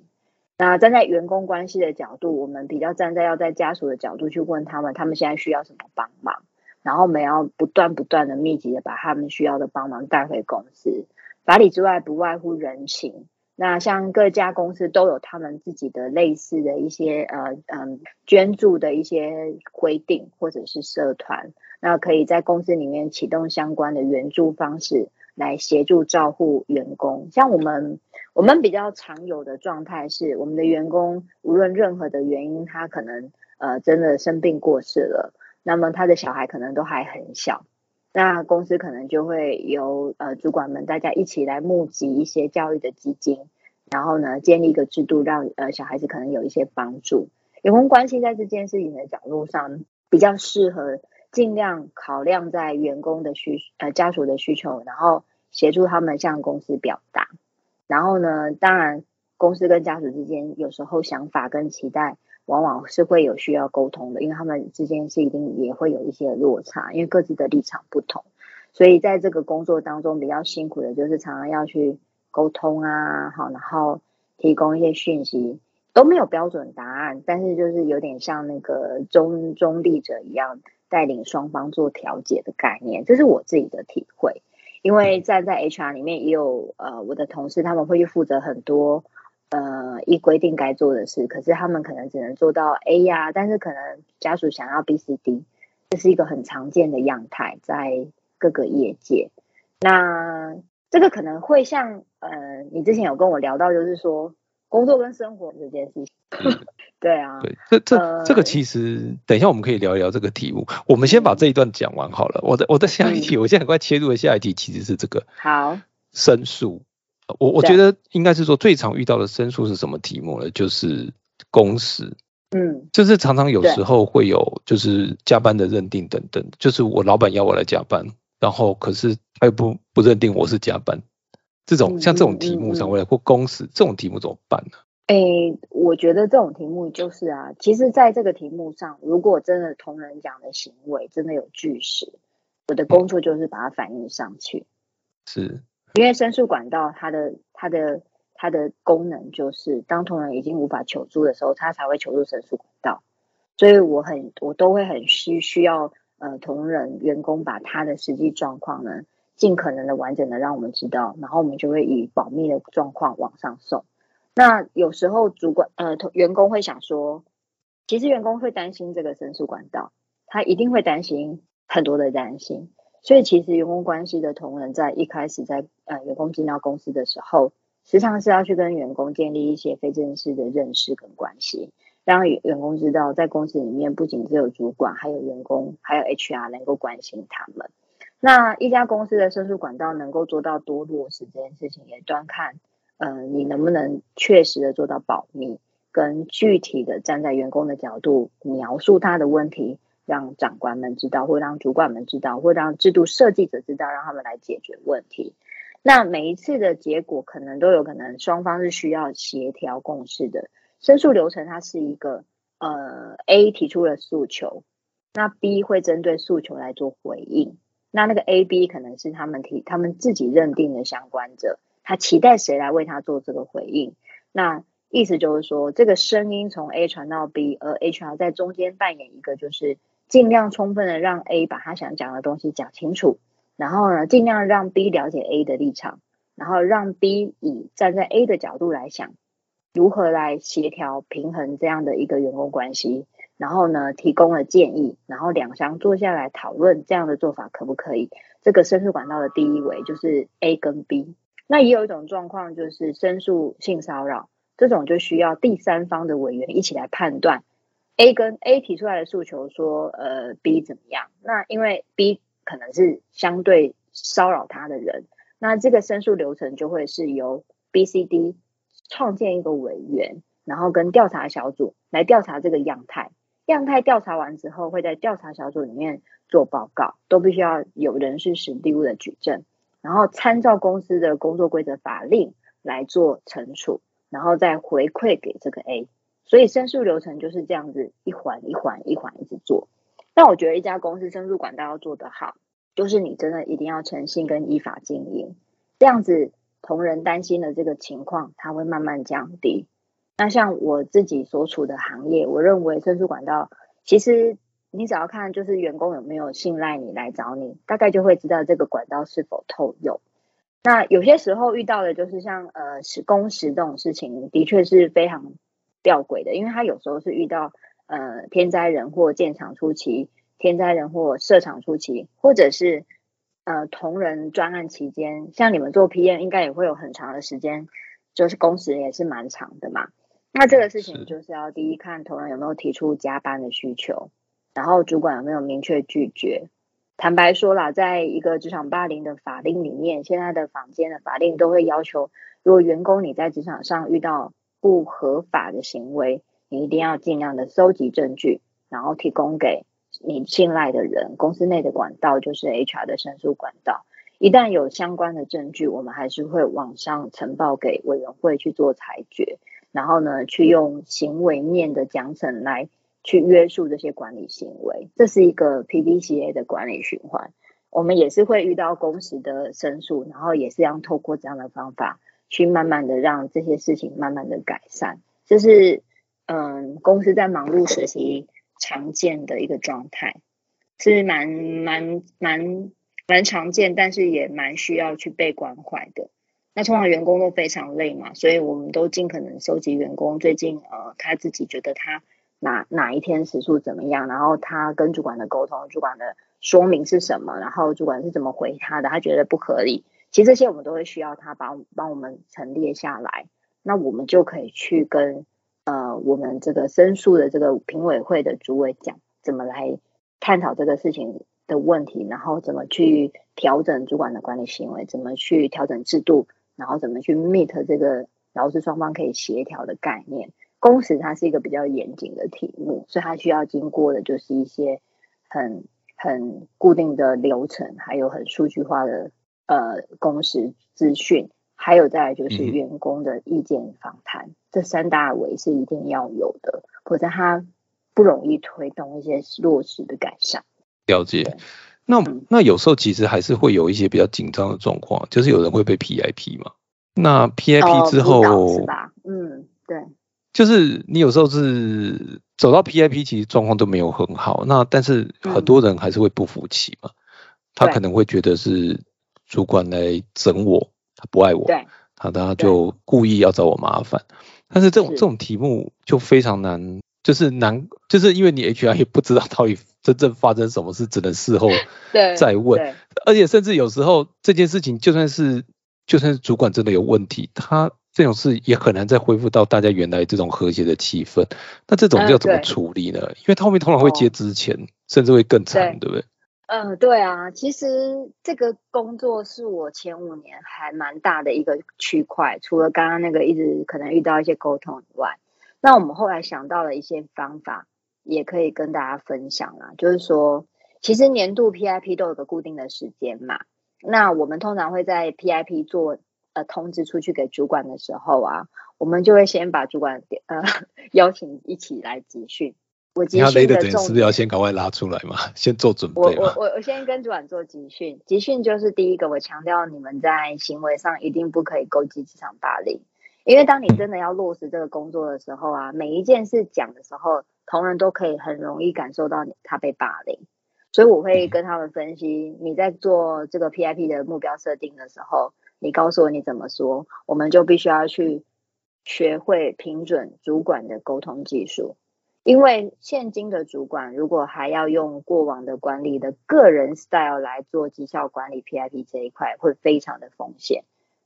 那站在员工关系的角度，我们比较站在要在家属的角度去问他们，他们现在需要什么帮忙，然后我们要不断不断的密集的把他们需要的帮忙带回公司。法理之外，不外乎人情。那像各家公司都有他们自己的类似的一些呃嗯捐助的一些规定或者是社团，那可以在公司里面启动相关的援助方式来协助照护员工。像我们我们比较常有的状态是，我们的员工无论任何的原因，他可能呃真的生病过世了，那么他的小孩可能都还很小。那公司可能就会由呃主管们大家一起来募集一些教育的基金，然后呢建立一个制度，让呃小孩子可能有一些帮助。员工关系在这件事情的角度上比较适合尽量考量在员工的需呃家属的需求，然后协助他们向公司表达。然后呢，当然公司跟家属之间有时候想法跟期待。往往是会有需要沟通的，因为他们之间是一定也会有一些落差，因为各自的立场不同，所以在这个工作当中比较辛苦的就是常常要去沟通啊，好，然后提供一些讯息，都没有标准答案，但是就是有点像那个中中立者一样，带领双方做调解的概念，这是我自己的体会，因为站在 HR 里面也有呃我的同事，他们会去负责很多。呃，依规定该做的事，可是他们可能只能做到 A 呀，但是可能家属想要 B、C、D，这是一个很常见的样态，在各个业界。那这个可能会像呃，你之前有跟我聊到，就是说工作跟生活这件事情。[laughs] 对啊，
对，这这、
呃
这个其实等一下我们可以聊一聊这个题目。我们先把
嗯
这一段讲完好了。我的我的下一题，我现在很快切入的下一题其实是这个
好，
申诉。呃我我
对
觉得应该是说最常遇到的申诉是什么题目呢？就是工时，
嗯
就是常常有
对
时候会有就是加班的认定等等，就是我老板要我来加班，然后可是他又不不认定我是加班，这种
嗯
像这种
嗯
题目上，
嗯嗯
未来或工时这种题目怎么办呢？
诶，我觉得这种题目就是啊，其实在这个题目上，如果真的同仁讲的行为真的有据实，我的工作就是把它反映上去。
是
因为申诉管道它的它的它的功能就是，当同仁已经无法求助的时候，他才会求助申诉管道。所以我很我都会很需需要呃同仁员工把他的实际状况呢，尽可能的完整的让我们知道，然后我们就会以保密的状况往上送。那有时候主管呃同员工会想说，其实员工会担心这个申诉管道，他一定会担心很多的担心。所以其实员工关系的同仁在一开始在呃员工进到公司的时候，时常是要去跟员工建立一些非正式的认识跟关系，让员工知道在公司里面不仅只有主管，还有员工，还有 HR 能够关心他们。那一家公司的申诉管道能够做到多落实这件事情，也端看呃你能不能确实的做到保密，跟具体的站在员工的角度描述他的问题，让长官们知道，或让主管们知道，或让制度设计者知道，让他们来解决问题。那每一次的结果可能都有可能双方是需要协调共识的。申诉流程它是一个呃 A 提出了诉求，那 B 会针对诉求来做回应。那那个 A、B 可能是他们提他们自己认定的相关者，他期待谁来为他做这个回应。那意思就是说，这个声音从 A 传到 B，而 HR 在中间扮演一个就是尽量充分的让 A 把他想讲的东西讲清楚，然后呢，尽量让 B 了解 A 的立场，然后让 B 以站在 A 的角度来想，如何来协调平衡这样的一个员工关系，然后呢，提供了建议，然后两相坐下来讨论这样的做法可不可以。这个申诉管道的第一维就是 A 跟 B。那也有一种状况就是申诉性骚扰，这种就需要第三方的委员一起来判断。A 跟 A 提出来的诉求说，呃，B 怎么样？那因为 B 可能是相对骚扰他的人，那这个申诉流程就会是由 B、C、D 创建一个委员，然后跟调查小组来调查这个样态。样态调查完之后，会在调查小组里面做报告，都必须要有人事实地物的举证，然后参照公司的工作规则法令来做惩处，然后再回馈给这个 A。所以申诉流程就是这样子一环一环一环一直做。但我觉得一家公司申诉管道要做得好，就是你真的一定要诚信跟依法经营，这样子同仁担心的这个情况，它会慢慢降低。那像我自己所处的行业，我认为申诉管道其实你只要看就是员工有没有信赖你来找你，大概就会知道这个管道是否透用。那有些时候遇到的就是像呃时工时这种事情，的确是非常吊诡的，因为他有时候是遇到呃天灾人祸建厂初期、天灾人祸设厂初期，或者是呃同仁专案期间，像你们做 PM 应该也会有很长的时间，就是工时也是蛮长的嘛。那这个事情就是要第一看同仁有没有提出加班的需求，然后主管有没有明确拒绝。坦白说啦，在一个职场霸凌的法令里面，现在的坊间的法令都会要求，如果员工你在职场上遇到不合法的行为，你一定要尽量的收集证据，然后提供给你信赖的人。公司内的管道就是 HR 的申诉管道。一旦有相关的证据，我们还是会往上呈报给委员会去做裁决，然后呢，去用行为面的奖惩来去约束这些管理行为。这是一个 PDCA 的管理循环。我们也是会遇到公司的申诉，然后也是要透过这样的方法，去慢慢的让这些事情慢慢的改善。这是嗯，公司在忙碌时期常见的一个状态，是蛮蛮蛮蛮常见，但是也蛮需要去被关怀的。那通常员工都非常累嘛，所以我们都尽可能收集员工最近呃他自己觉得他哪哪一天时数怎么样，然后他跟主管的沟通，主管的说明是什么，然后主管是怎么回他的，他觉得不合理。其实这些我们都会需要他帮帮我们陈列下来，那我们就可以去跟呃，我们这个申诉的这个评委会的主委讲，怎么来探讨这个事情的问题，然后怎么去调整主管的管理行为，怎么去调整制度，然后怎么去 meet 这个劳资双方可以协调的概念。工时它是一个比较严谨的题目，所以它需要经过的就是一些很很固定的流程，还有很数据化的呃公司资讯，还有再来就是员工的意见访谈，这三大维是一定要有的，否则它不容易推动一些落实的改善。
了解。那那有时候其实还是会有一些比较紧张的状况，就是有人会被 PIP 嘛？那 PIP 之后
是吧？嗯，对。
就是你有时候是走到 PIP，其实状况都没有很好。那但是很多人还是会不服气嘛，他可能会觉得是主管来整我，他不爱我，他他就故意要找我麻烦。但是这种这种题目就非常难，就是难，就是因为你 HR 也不知道到底真正发生什么事，只能事后 [laughs] 再问。而且甚至有时候这件事情就算是就算是主管真的有问题，他。这种事也很难再恢复到大家原来这种和谐的气氛。那这种要怎么处理呢？因为他后面通常会接之前，甚至会更惨，对不对？
嗯，对啊。其实这个工作是我前五年还蛮大的一个区块。除了刚刚那个一直可能遇到一些沟通以外，那我们后来想到了一些方法，也可以跟大家分享啦。就是说，其实年度 PIP 都有个固定的时间嘛。那我们通常会在 PIP 做。呃，通知出去给主管的时候啊，我们就会先把主管呃 [laughs] 邀请一起来集训。我集训的重
是不是要先赶快拉出来嘛？先做准备。
我我我我先跟主管做集训，集训就是第一个，我强调你们在行为上一定不可以勾结职场霸凌，因为当你真的要落实这个工作的时候啊，每一件事讲的时候，同仁都可以很容易感受到他被霸凌，所以我会跟他们分析，你在做这个 PIP 的目标设定的时候。你告诉我你怎么说，我们就必须要去学会评准主管的沟通技术。因为现今的主管如果还要用过往的管理的个人 style 来做绩效管理 PIP 这一块，会非常的风险。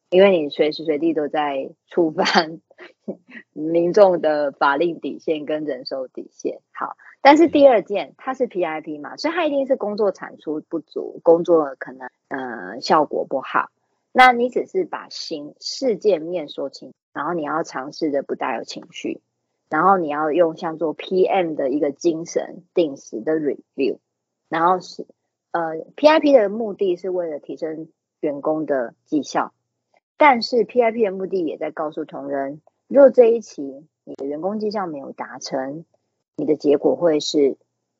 因为你随时随地都在触犯 [laughs] 民众的法令底线跟人手底线。好，但是第二件，它是 PIP 嘛，所以它一定是工作产出不足，工作可能呃效果不好。那你只是把心事件面说清，然后你要尝试的不带有情绪，然后你要用像做 PM 的一个精神，定时的 review，然后是呃 PIP 的目的是为了提升员工的绩效，但是 PIP 的目的也在告诉同仁，若这一期你的员工绩效没有达成，你的结果会是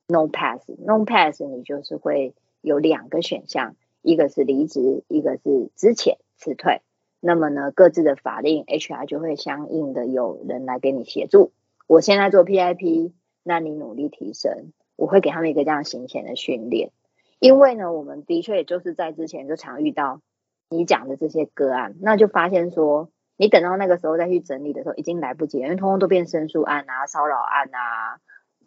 no pass，no pass 你就是会有两个选项。一个是离职，一个是之前辞退。那么呢，各自的法令 HR 就会相应的有人来给你协助。我现在做 PIP，那你努力提升，我会给他们一个这样行前的训练。因为呢，我们的确也就是在之前就常遇到你讲的这些个案，那就发现说，你等到那个时候再去整理的时候，已经来不及，因为通通都变申诉案啊、骚扰案啊，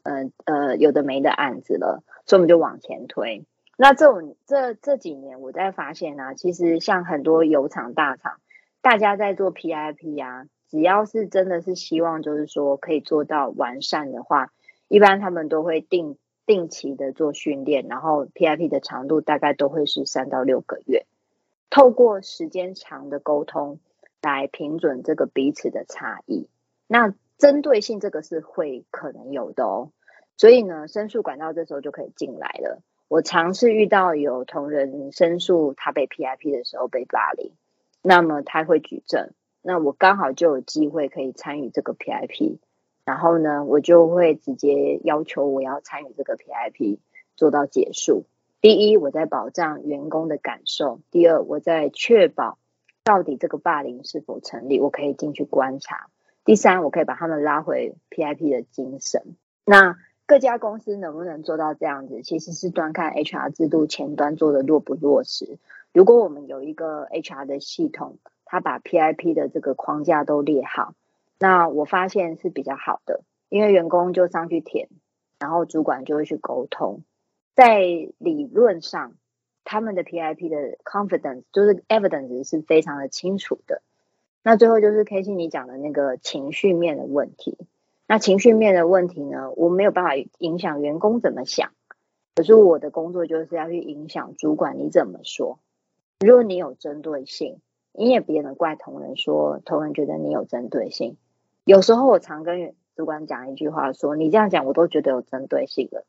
嗯呃有的没的案子了，所以我们就往前推。那这种这这几年，我在发现啊，其实像很多油厂大厂，大家在做 PIP 啊，只要是真的是希望就是说可以做到完善的话，一般他们都会定定期的做训练，然后 PIP 的长度大概都会是三到六个月，透过时间长的沟通来评准这个彼此的差异。那针对性这个是会可能有的哦，所以呢，申诉管道这时候就可以进来了。我尝试遇到有同仁申诉他被 PIP 的时候被霸凌，那么他会举证，那我刚好就有机会可以参与这个 PIP，然后呢，我就会直接要求我要参与这个 PIP 做到结束。第一，我在保障员工的感受；第二，我在确保到底这个霸凌是否成立，我可以进去观察；第三，我可以把他们拉回 PIP 的精神。那各家公司能不能做到这样子，其实是端看 HR 制度前端做的落不落实。如果我们有一个 HR 的系统，他把 PIP 的这个框架都列好，那我发现是比较好的，因为员工就上去填，然后主管就会去沟通。在理论上，他们的 PIP 的 confidence 就是 evidence 是非常的清楚的。那最后就是 K C 你讲的那个情绪面的问题。那情绪面的问题呢，我没有办法影响员工怎么想，可是我的工作就是要去影响主管你怎么说。如果你有针对性，你也别能怪同仁说同仁觉得你有针对性。有时候我常跟主管讲一句话，说你这样讲我都觉得有针对性了。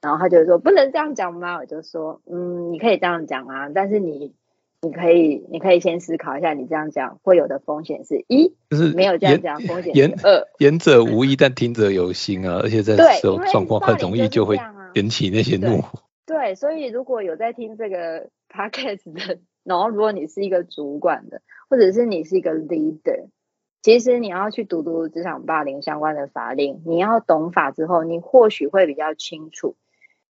然后他就说不能这样讲吗？我就说嗯，你可以这样讲啊，但是你你可以你可以先思考一下，你这样讲会有的风险是一，
就是
没有这样讲风险
言
二，
言者无意，但听者有心啊，而且在这种状况很容易就会引起那些怒火。
对，所以如果有在听这个 [laughs] podcast 的，然后如果你是一个主管的，或者是你是一个 leader，其实你要去读读职场霸凌相关的法令，你要懂法之后，你或许会比较清楚。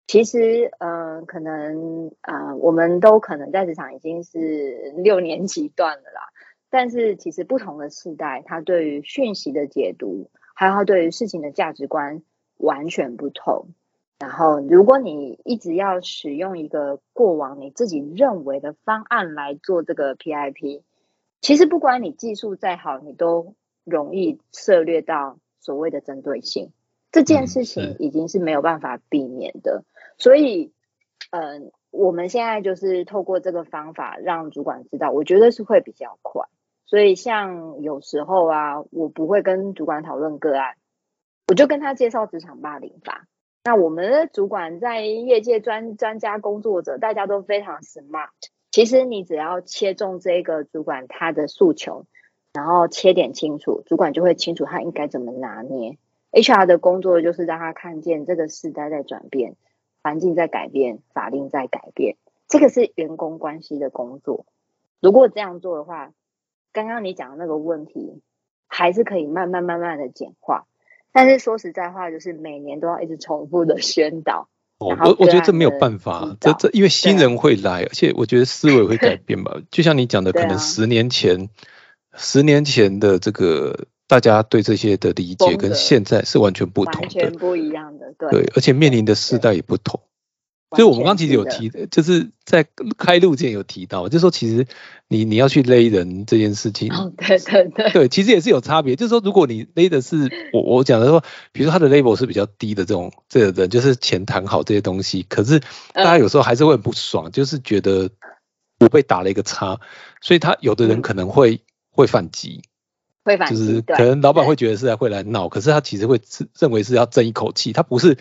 其实，嗯，可能，呃，我们都可能在职场已经是六年级段了啦。但是，其实不同的世代，他对于讯息的解读，还有他对于事情的价值观完全不同。然后，如果你一直要使用一个过往你自己认为的方案来做这个 PIP，其实不管你技术再好，你都容易涉略到所谓的针对性。这件事情已经是没有办法避免的。所以，嗯，我们现在就是透过这个方法让主管知道，我觉得是会比较快。所以，像有时候啊，我不会跟主管讨论个案，我就跟他介绍职场霸凌法。那我们的主管在业界专专家工作者，大家都非常 smart。其实你只要切中这个主管他的诉求，然后切点清楚，主管就会清楚他应该怎么拿捏。HR 的工作就是让他看见这个时代在转变。环境在改变，法令在改变，这个是员工关系的工作。如果这样做的话，刚刚你讲的那个问题还是可以慢慢慢慢的简化。但是说实在话，就是每年都要一直重复的宣导。
哦我我觉得这没有办法，这这因为新人会来，而且我觉得思维会改 [laughs] 变吧。就像你讲的，可能十年前，十年前的这个。大家对这些的理解跟现在是完全不同的，完
全不一样的，对，
对，而且面临的世代也不同。所以我们刚其实有提，就是在开路前有提到，就是说其实你你要去勒人这件事情，
对对对，[laughs]
对，其实也是有差别。就是说，如果你勒的是我我讲的说，比如说他的 level 是比较低的这种这个人，就是钱谈好这些东西，可是大家有时候还是会很不爽，就是觉得我被打了一个叉，所以他有的人可能会会反击。就是可能老板会觉得是在会来闹，可是他其实会认为是要争一口气，他不是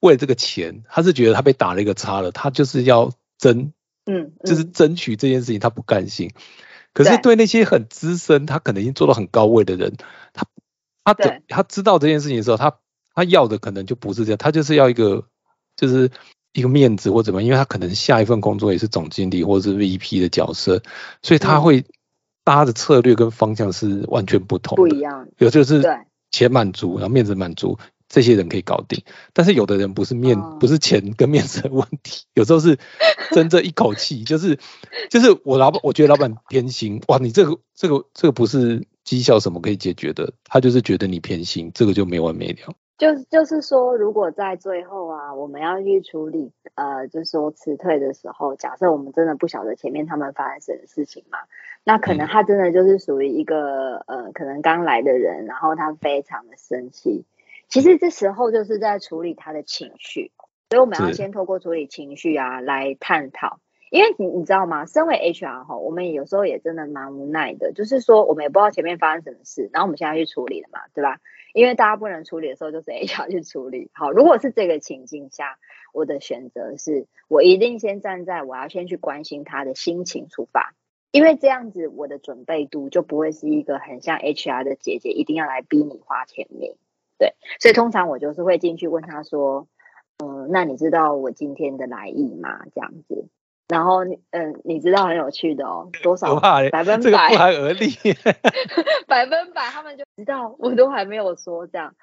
为了这个钱，他是觉得他被打了一个叉了，他就是要争，
嗯，
就是争取这件事情，他不甘心。可是对那些很资深，他可能已经做到很高位的人，他他的他知道这件事情的时候，他他要的可能就不是这样，他就是要一个就是一个面子或怎么，因为他可能下一份工作也是总经理或者是 VP 的角色，所以他会。大家的策略跟方向是完全不同，
不一样。
有就是钱满足，然后面子满足，这些人可以搞定。但是有的人不是面，不是钱跟面子的问题，[laughs] 有时候是争这一口气，[laughs] 就是就是我老板，我觉得老板偏心，哇，你这个这个这个不是绩效什么可以解决的，他就是觉得你偏心，这个就没完没了。
就就是说，如果在最后啊，我们要去处理，呃，就是说辞退的时候，假设我们真的不晓得前面他们发生什么事情嘛，那可能他真的就是属于一个呃，可能刚来的人，然后他非常的生气。其实这时候就是在处理他的情绪，所以我们要先透过处理情绪啊来探讨。因为你你知道吗？身为 HR 哈，我们有时候也真的蛮无奈的，就是说我们也不知道前面发生什么事，然后我们现在去处理了嘛，对吧？因为大家不能处理的时候，就是 HR 去处理。好，如果是这个情境下，我的选择是我一定先站在我要先去关心他的心情出发，因为这样子我的准备度就不会是一个很像 HR 的姐姐一定要来逼你花钱命。对，所以通常我就是会进去问他说，嗯，那你知道我今天的来意吗？这样子。然后，嗯，你知道很有趣的哦，多少百分百
不寒而栗，[laughs]
百分百他们就知道，我都还没有说这样。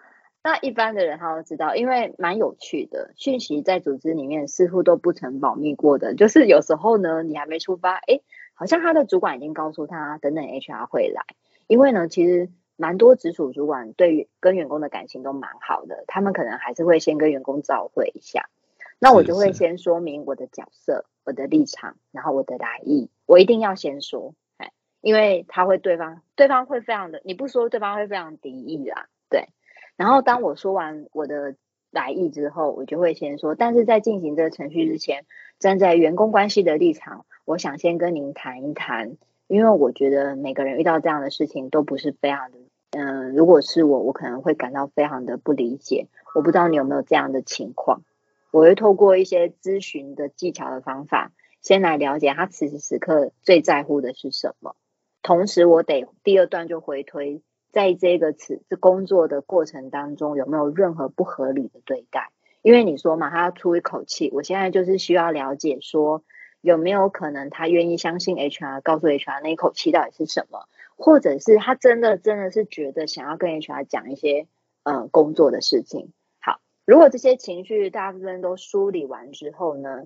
那一般的人他都知道，因为蛮有趣的讯息在组织里面似乎都不曾保密过的，就是有时候呢，你还没出发，哎，好像他的主管已经告诉他等等 HR 会来，因为呢，其实蛮多直属主管对跟员工的感情都蛮好的，他们可能还是会先跟员工照会一下。那我就会先说明我的角色、我的立场，然后我的来意，我一定要先说，哎，因为他会对方对方会非常的，你不说对方会非常敌意啦，对，然后当我说完我的来意之后，我就会先说，但是在进行这个程序之前，站在员工关系的立场，我想先跟您谈一谈，因为我觉得每个人遇到这样的事情都不是非常的，嗯，如果是我，我可能会感到非常的不理解。我不知道你有没有这样的情况，我会透过一些咨询的技巧的方法，先来了解他此时此刻最在乎的是什么，同时我得第二段就回推。在这个此这工作的过程当中，有没有任何不合理的对待？因为你说嘛，他要出一口气，我现在就是需要了解说，有没有可能他愿意相信 HR，告诉 HR 那一口气到底是什么，或者是他真的真的是觉得想要跟 HR 讲一些呃工作的事情。好，如果这些情绪大部分都梳理完之后呢，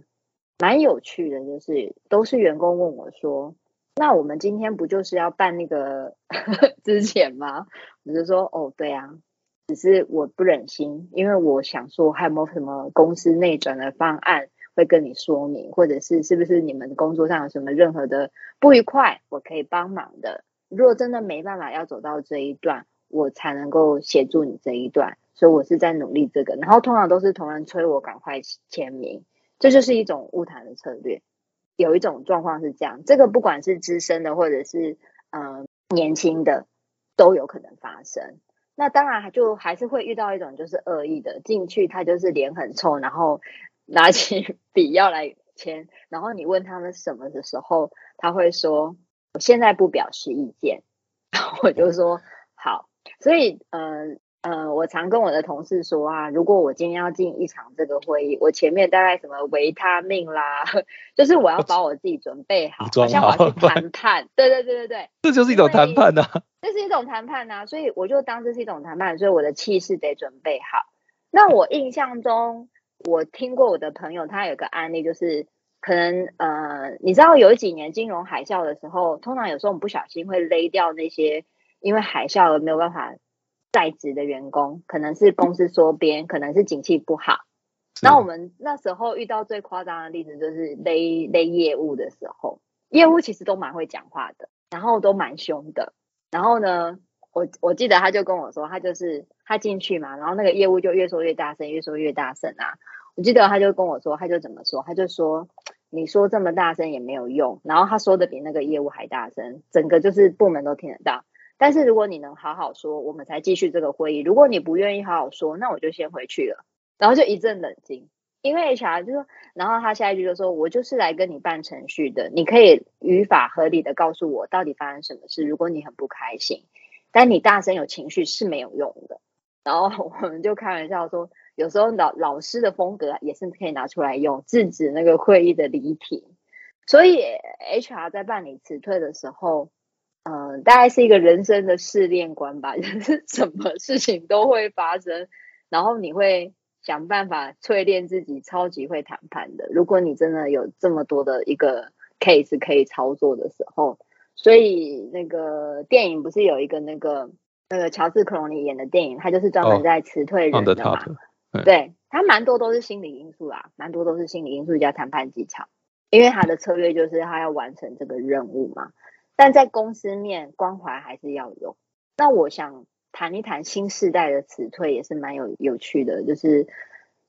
蛮有趣的，就是都是员工问我说。那我们今天不就是要办那个 [laughs] 之前吗？我就说哦，对啊，只是我不忍心，因为我想说还有没有什么公司内转的方案会跟你说明，或者是是不是你们工作上有什么任何的不愉快，我可以帮忙的。如果真的没办法要走到这一段，我才能够协助你这一段，所以我是在努力这个。然后通常都是同仁催我赶快签名，这就是一种误谈的策略。有一种状况是这样，这个不管是资深的或者是嗯年轻的都有可能发生。那当然就还是会遇到一种就是恶意的进去，他就是脸很臭，然后 [laughs] 拿起笔要来签，然后你问他们什么的时候，他会说我现在不表示意见，[laughs] 我就说好，所以嗯。嗯，我常跟我的同事说啊，如果我今天要进一场这个会议，我前面大概什么维他命啦，[laughs] 就是我要把我自己准备好，好像我要去谈判。对对对对对，[laughs]
这就是一种谈判呐，
这是一种谈判呐，所以我就当这是一种谈判，所以我的气势得准备好。那我印象中，我听过我的朋友他有个案例，就是可能呃，你知道有几年金融海啸的时候，通常有时候我们不小心会勒掉那些因为海啸而没有办法。在职的员工可能是公司缩编，可能是景气不好。那我们那时候遇到最夸张的例子就是勒勒业务的时候，业务其实都蛮会讲话的，然后都蛮凶的。然后呢，我我记得他就跟我说，他就是他进去嘛，然后那个业务就越说越大声，越说越大声啊。我记得他就跟我说，他就怎么说，他就说你说这么大声也没有用。然后他说的比那个业务还大声，整个就是部门都听得到。但是如果你能好好说，我们才继续这个会议。如果你不愿意好好说，那我就先回去了。然后就一阵冷静，因为 HR 就说，然后他下一句就说：“我就是来跟你办程序的，你可以语法合理的告诉我到底发生什么事。如果你很不开心，但你大声有情绪是没有用的。”然后我们就开玩笑说，有时候老老师的风格也是可以拿出来用，制止那个会议的离题。所以 HR 在办理辞退的时候。嗯，大概是一个人生的试炼关吧，[laughs] 就是什么事情都会发生，然后你会想办法淬炼自己，超级会谈判的。如果你真的有这么多的一个 case 可以操作的时候，所以那个电影不是有一个那个那个乔治克隆尼演的电影，他就是专门在辞退人的嘛，对他蛮多都是心理因素啦，蛮多都是心理因素加谈判技巧，因为他的策略就是他要完成这个任务嘛。但在公司面关怀还是要有。那我想谈一谈新时代的辞退也是蛮有有趣的，就是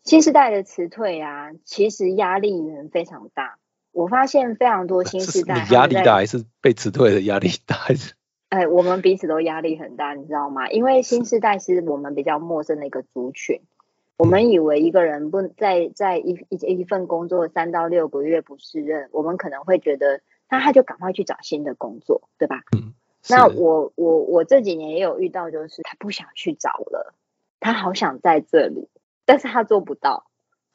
新时代的辞退啊，其实压力源非常大。我发现非常多新时代 [laughs]
压力大还是被辞退的压力大？[laughs]
哎，我们彼此都压力很大，你知道吗？因为新时代是我们比较陌生的一个族群，我们以为一个人不在在一一一份工作三到六个月不适任，我们可能会觉得。那他就赶快去找新的工作，对吧？嗯。那我我我这几年也有遇到，就是他不想去找了，他好想在这里，但是他做不到。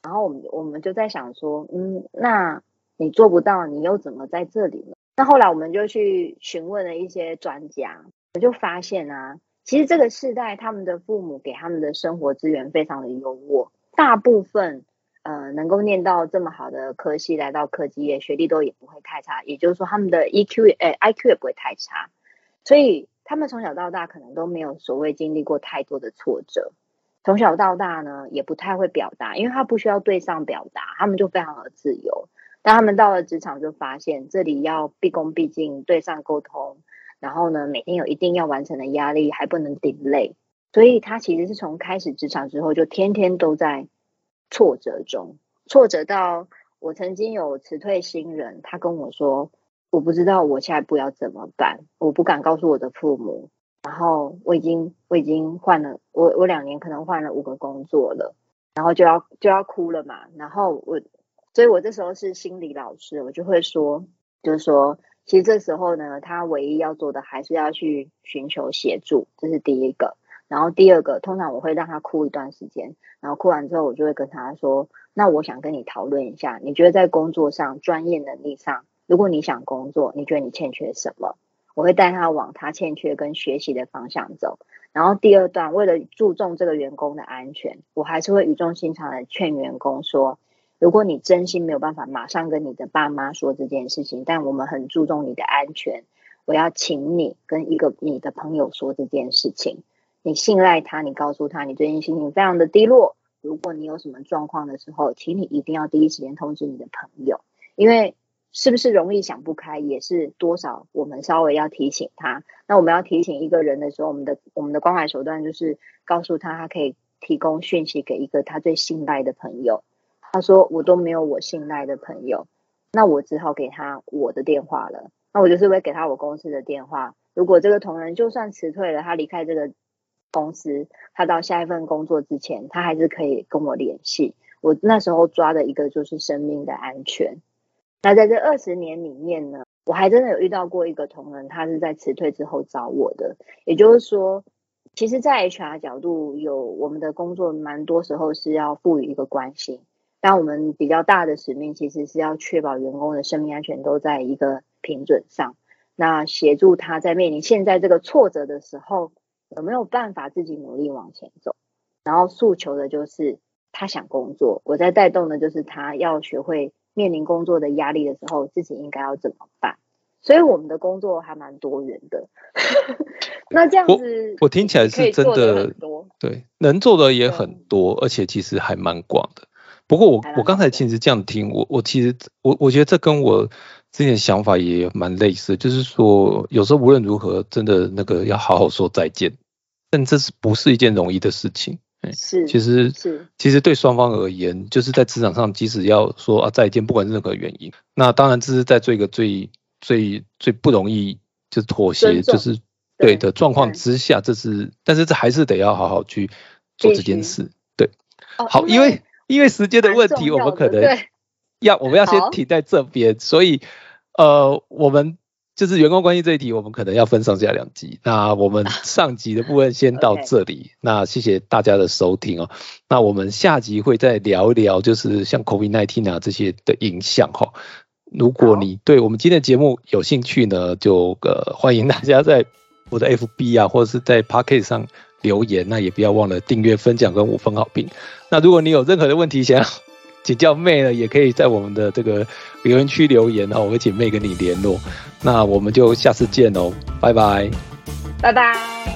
然后我们我们就在想说，嗯，那你做不到，你又怎么在这里呢？那后来我们就去询问了一些专家，我就发现啊，其实这个世代他们的父母给他们的生活资源非常的优渥，大部分。呃，能够念到这么好的科系，来到科技业，学历都也不会太差。也就是说，他们的 EQ 诶 IQ 也不会太差，所以他们从小到大可能都没有所谓经历过太多的挫折。从小到大呢，也不太会表达，因为他不需要对上表达，他们就非常的自由。但他们到了职场，就发现这里要毕恭毕敬，对上沟通，然后呢，每天有一定要完成的压力，还不能顶累。所以他其实是从开始职场之后，就天天都在挫折中，挫折到我曾经有辞退新人，他跟我说：“我不知道我下一步要怎么办，我不敢告诉我的父母。”然后我已经我已经换了，我我两年可能换了五个工作了，然后就要就要哭了嘛。然后我，所以我这时候是心理老师，我就会说，就是说，其实这时候呢，他唯一要做的还是要去寻求协助，这是第一个。然后第二个，通常我会让他哭一段时间，然后哭完之后，我就会跟他说：“那我想跟你讨论一下，你觉得在工作上、专业能力上，如果你想工作，你觉得你欠缺什么？”我会带他往他欠缺跟学习的方向走。然后第二段，为了注重这个员工的安全，我还是会语重心长的劝员工说：“如果你真心没有办法马上跟你的爸妈说这件事情，但我们很注重你的安全，我要请你跟一个你的朋友说这件事情。”你信赖他，你告诉他你最近心情非常的低落。如果你有什么状况的时候，请你一定要第一时间通知你的朋友，因为是不是容易想不开，也是多少我们稍微要提醒他。那我们要提醒一个人的时候，我们的我们的关怀手段就是告诉他，他可以提供讯息给一个他最信赖的朋友。他说我都没有我信赖的朋友，那我只好给他我的电话了。那我就是会给他我公司的电话。如果这个同仁就算辞退了，他离开这个。公司，他到下一份工作之前，他还是可以跟我联系。我那时候抓的一个就是生命的安全。那在这二十年里面呢，我还真的有遇到过一个同仁，他是在辞退之后找我的。也就是说，其实，在 HR 角度，有我们的工作蛮多时候是要赋予一个关心，但我们比较大的使命其实是要确保员工的生命安全都在一个平准上。那协助他在面临现在这个挫折的时候。有没有办法自己努力往前走？然后诉求的就是他想工作，我在带动的就是他要学会面临工作的压力的时候，自己应该要怎么办。所以我们的工作还蛮多元的。[laughs] 那这样子，
我听起来是真的多，对，能做的也很多，而且其实还蛮广的。不过我我刚才其实这样听，我我其实我我觉得这跟我。之前想法也蛮类似，就是说有时候无论如何，真的那个要好好说再见，但这是不是一件容易的事情？
是，
其实是，其实对双方而言，就是在职场上，即使要说啊再见，不管任何原因，那当然这是在做一个最最最不容易就是妥协，就是对的状况之下，这是，但是这还是得要好好去做这件事。对，好，因为因为时间的问题，我们可能要我们要先停在这边，所以。呃，我们就是员工关系这一题，我们可能要分上下两集。那我们上集的部分先到 [laughs] 这里。那谢谢大家的收听哦。那我们下集会再聊一聊，就是像 COVID-19 啊这些的影响哈。如果你对我们今天的节目有兴趣呢，就呃欢迎大家在我的 FB 啊，或者是在 Pocket 上留言。那也不要忘了订阅、分享跟五分好评。那如果你有任何的问题想要，[laughs] 请教妹呢，也可以在我们的这个留言区留言哦，我会请妹跟你联络。那我们就下次见哦，拜拜，
拜拜。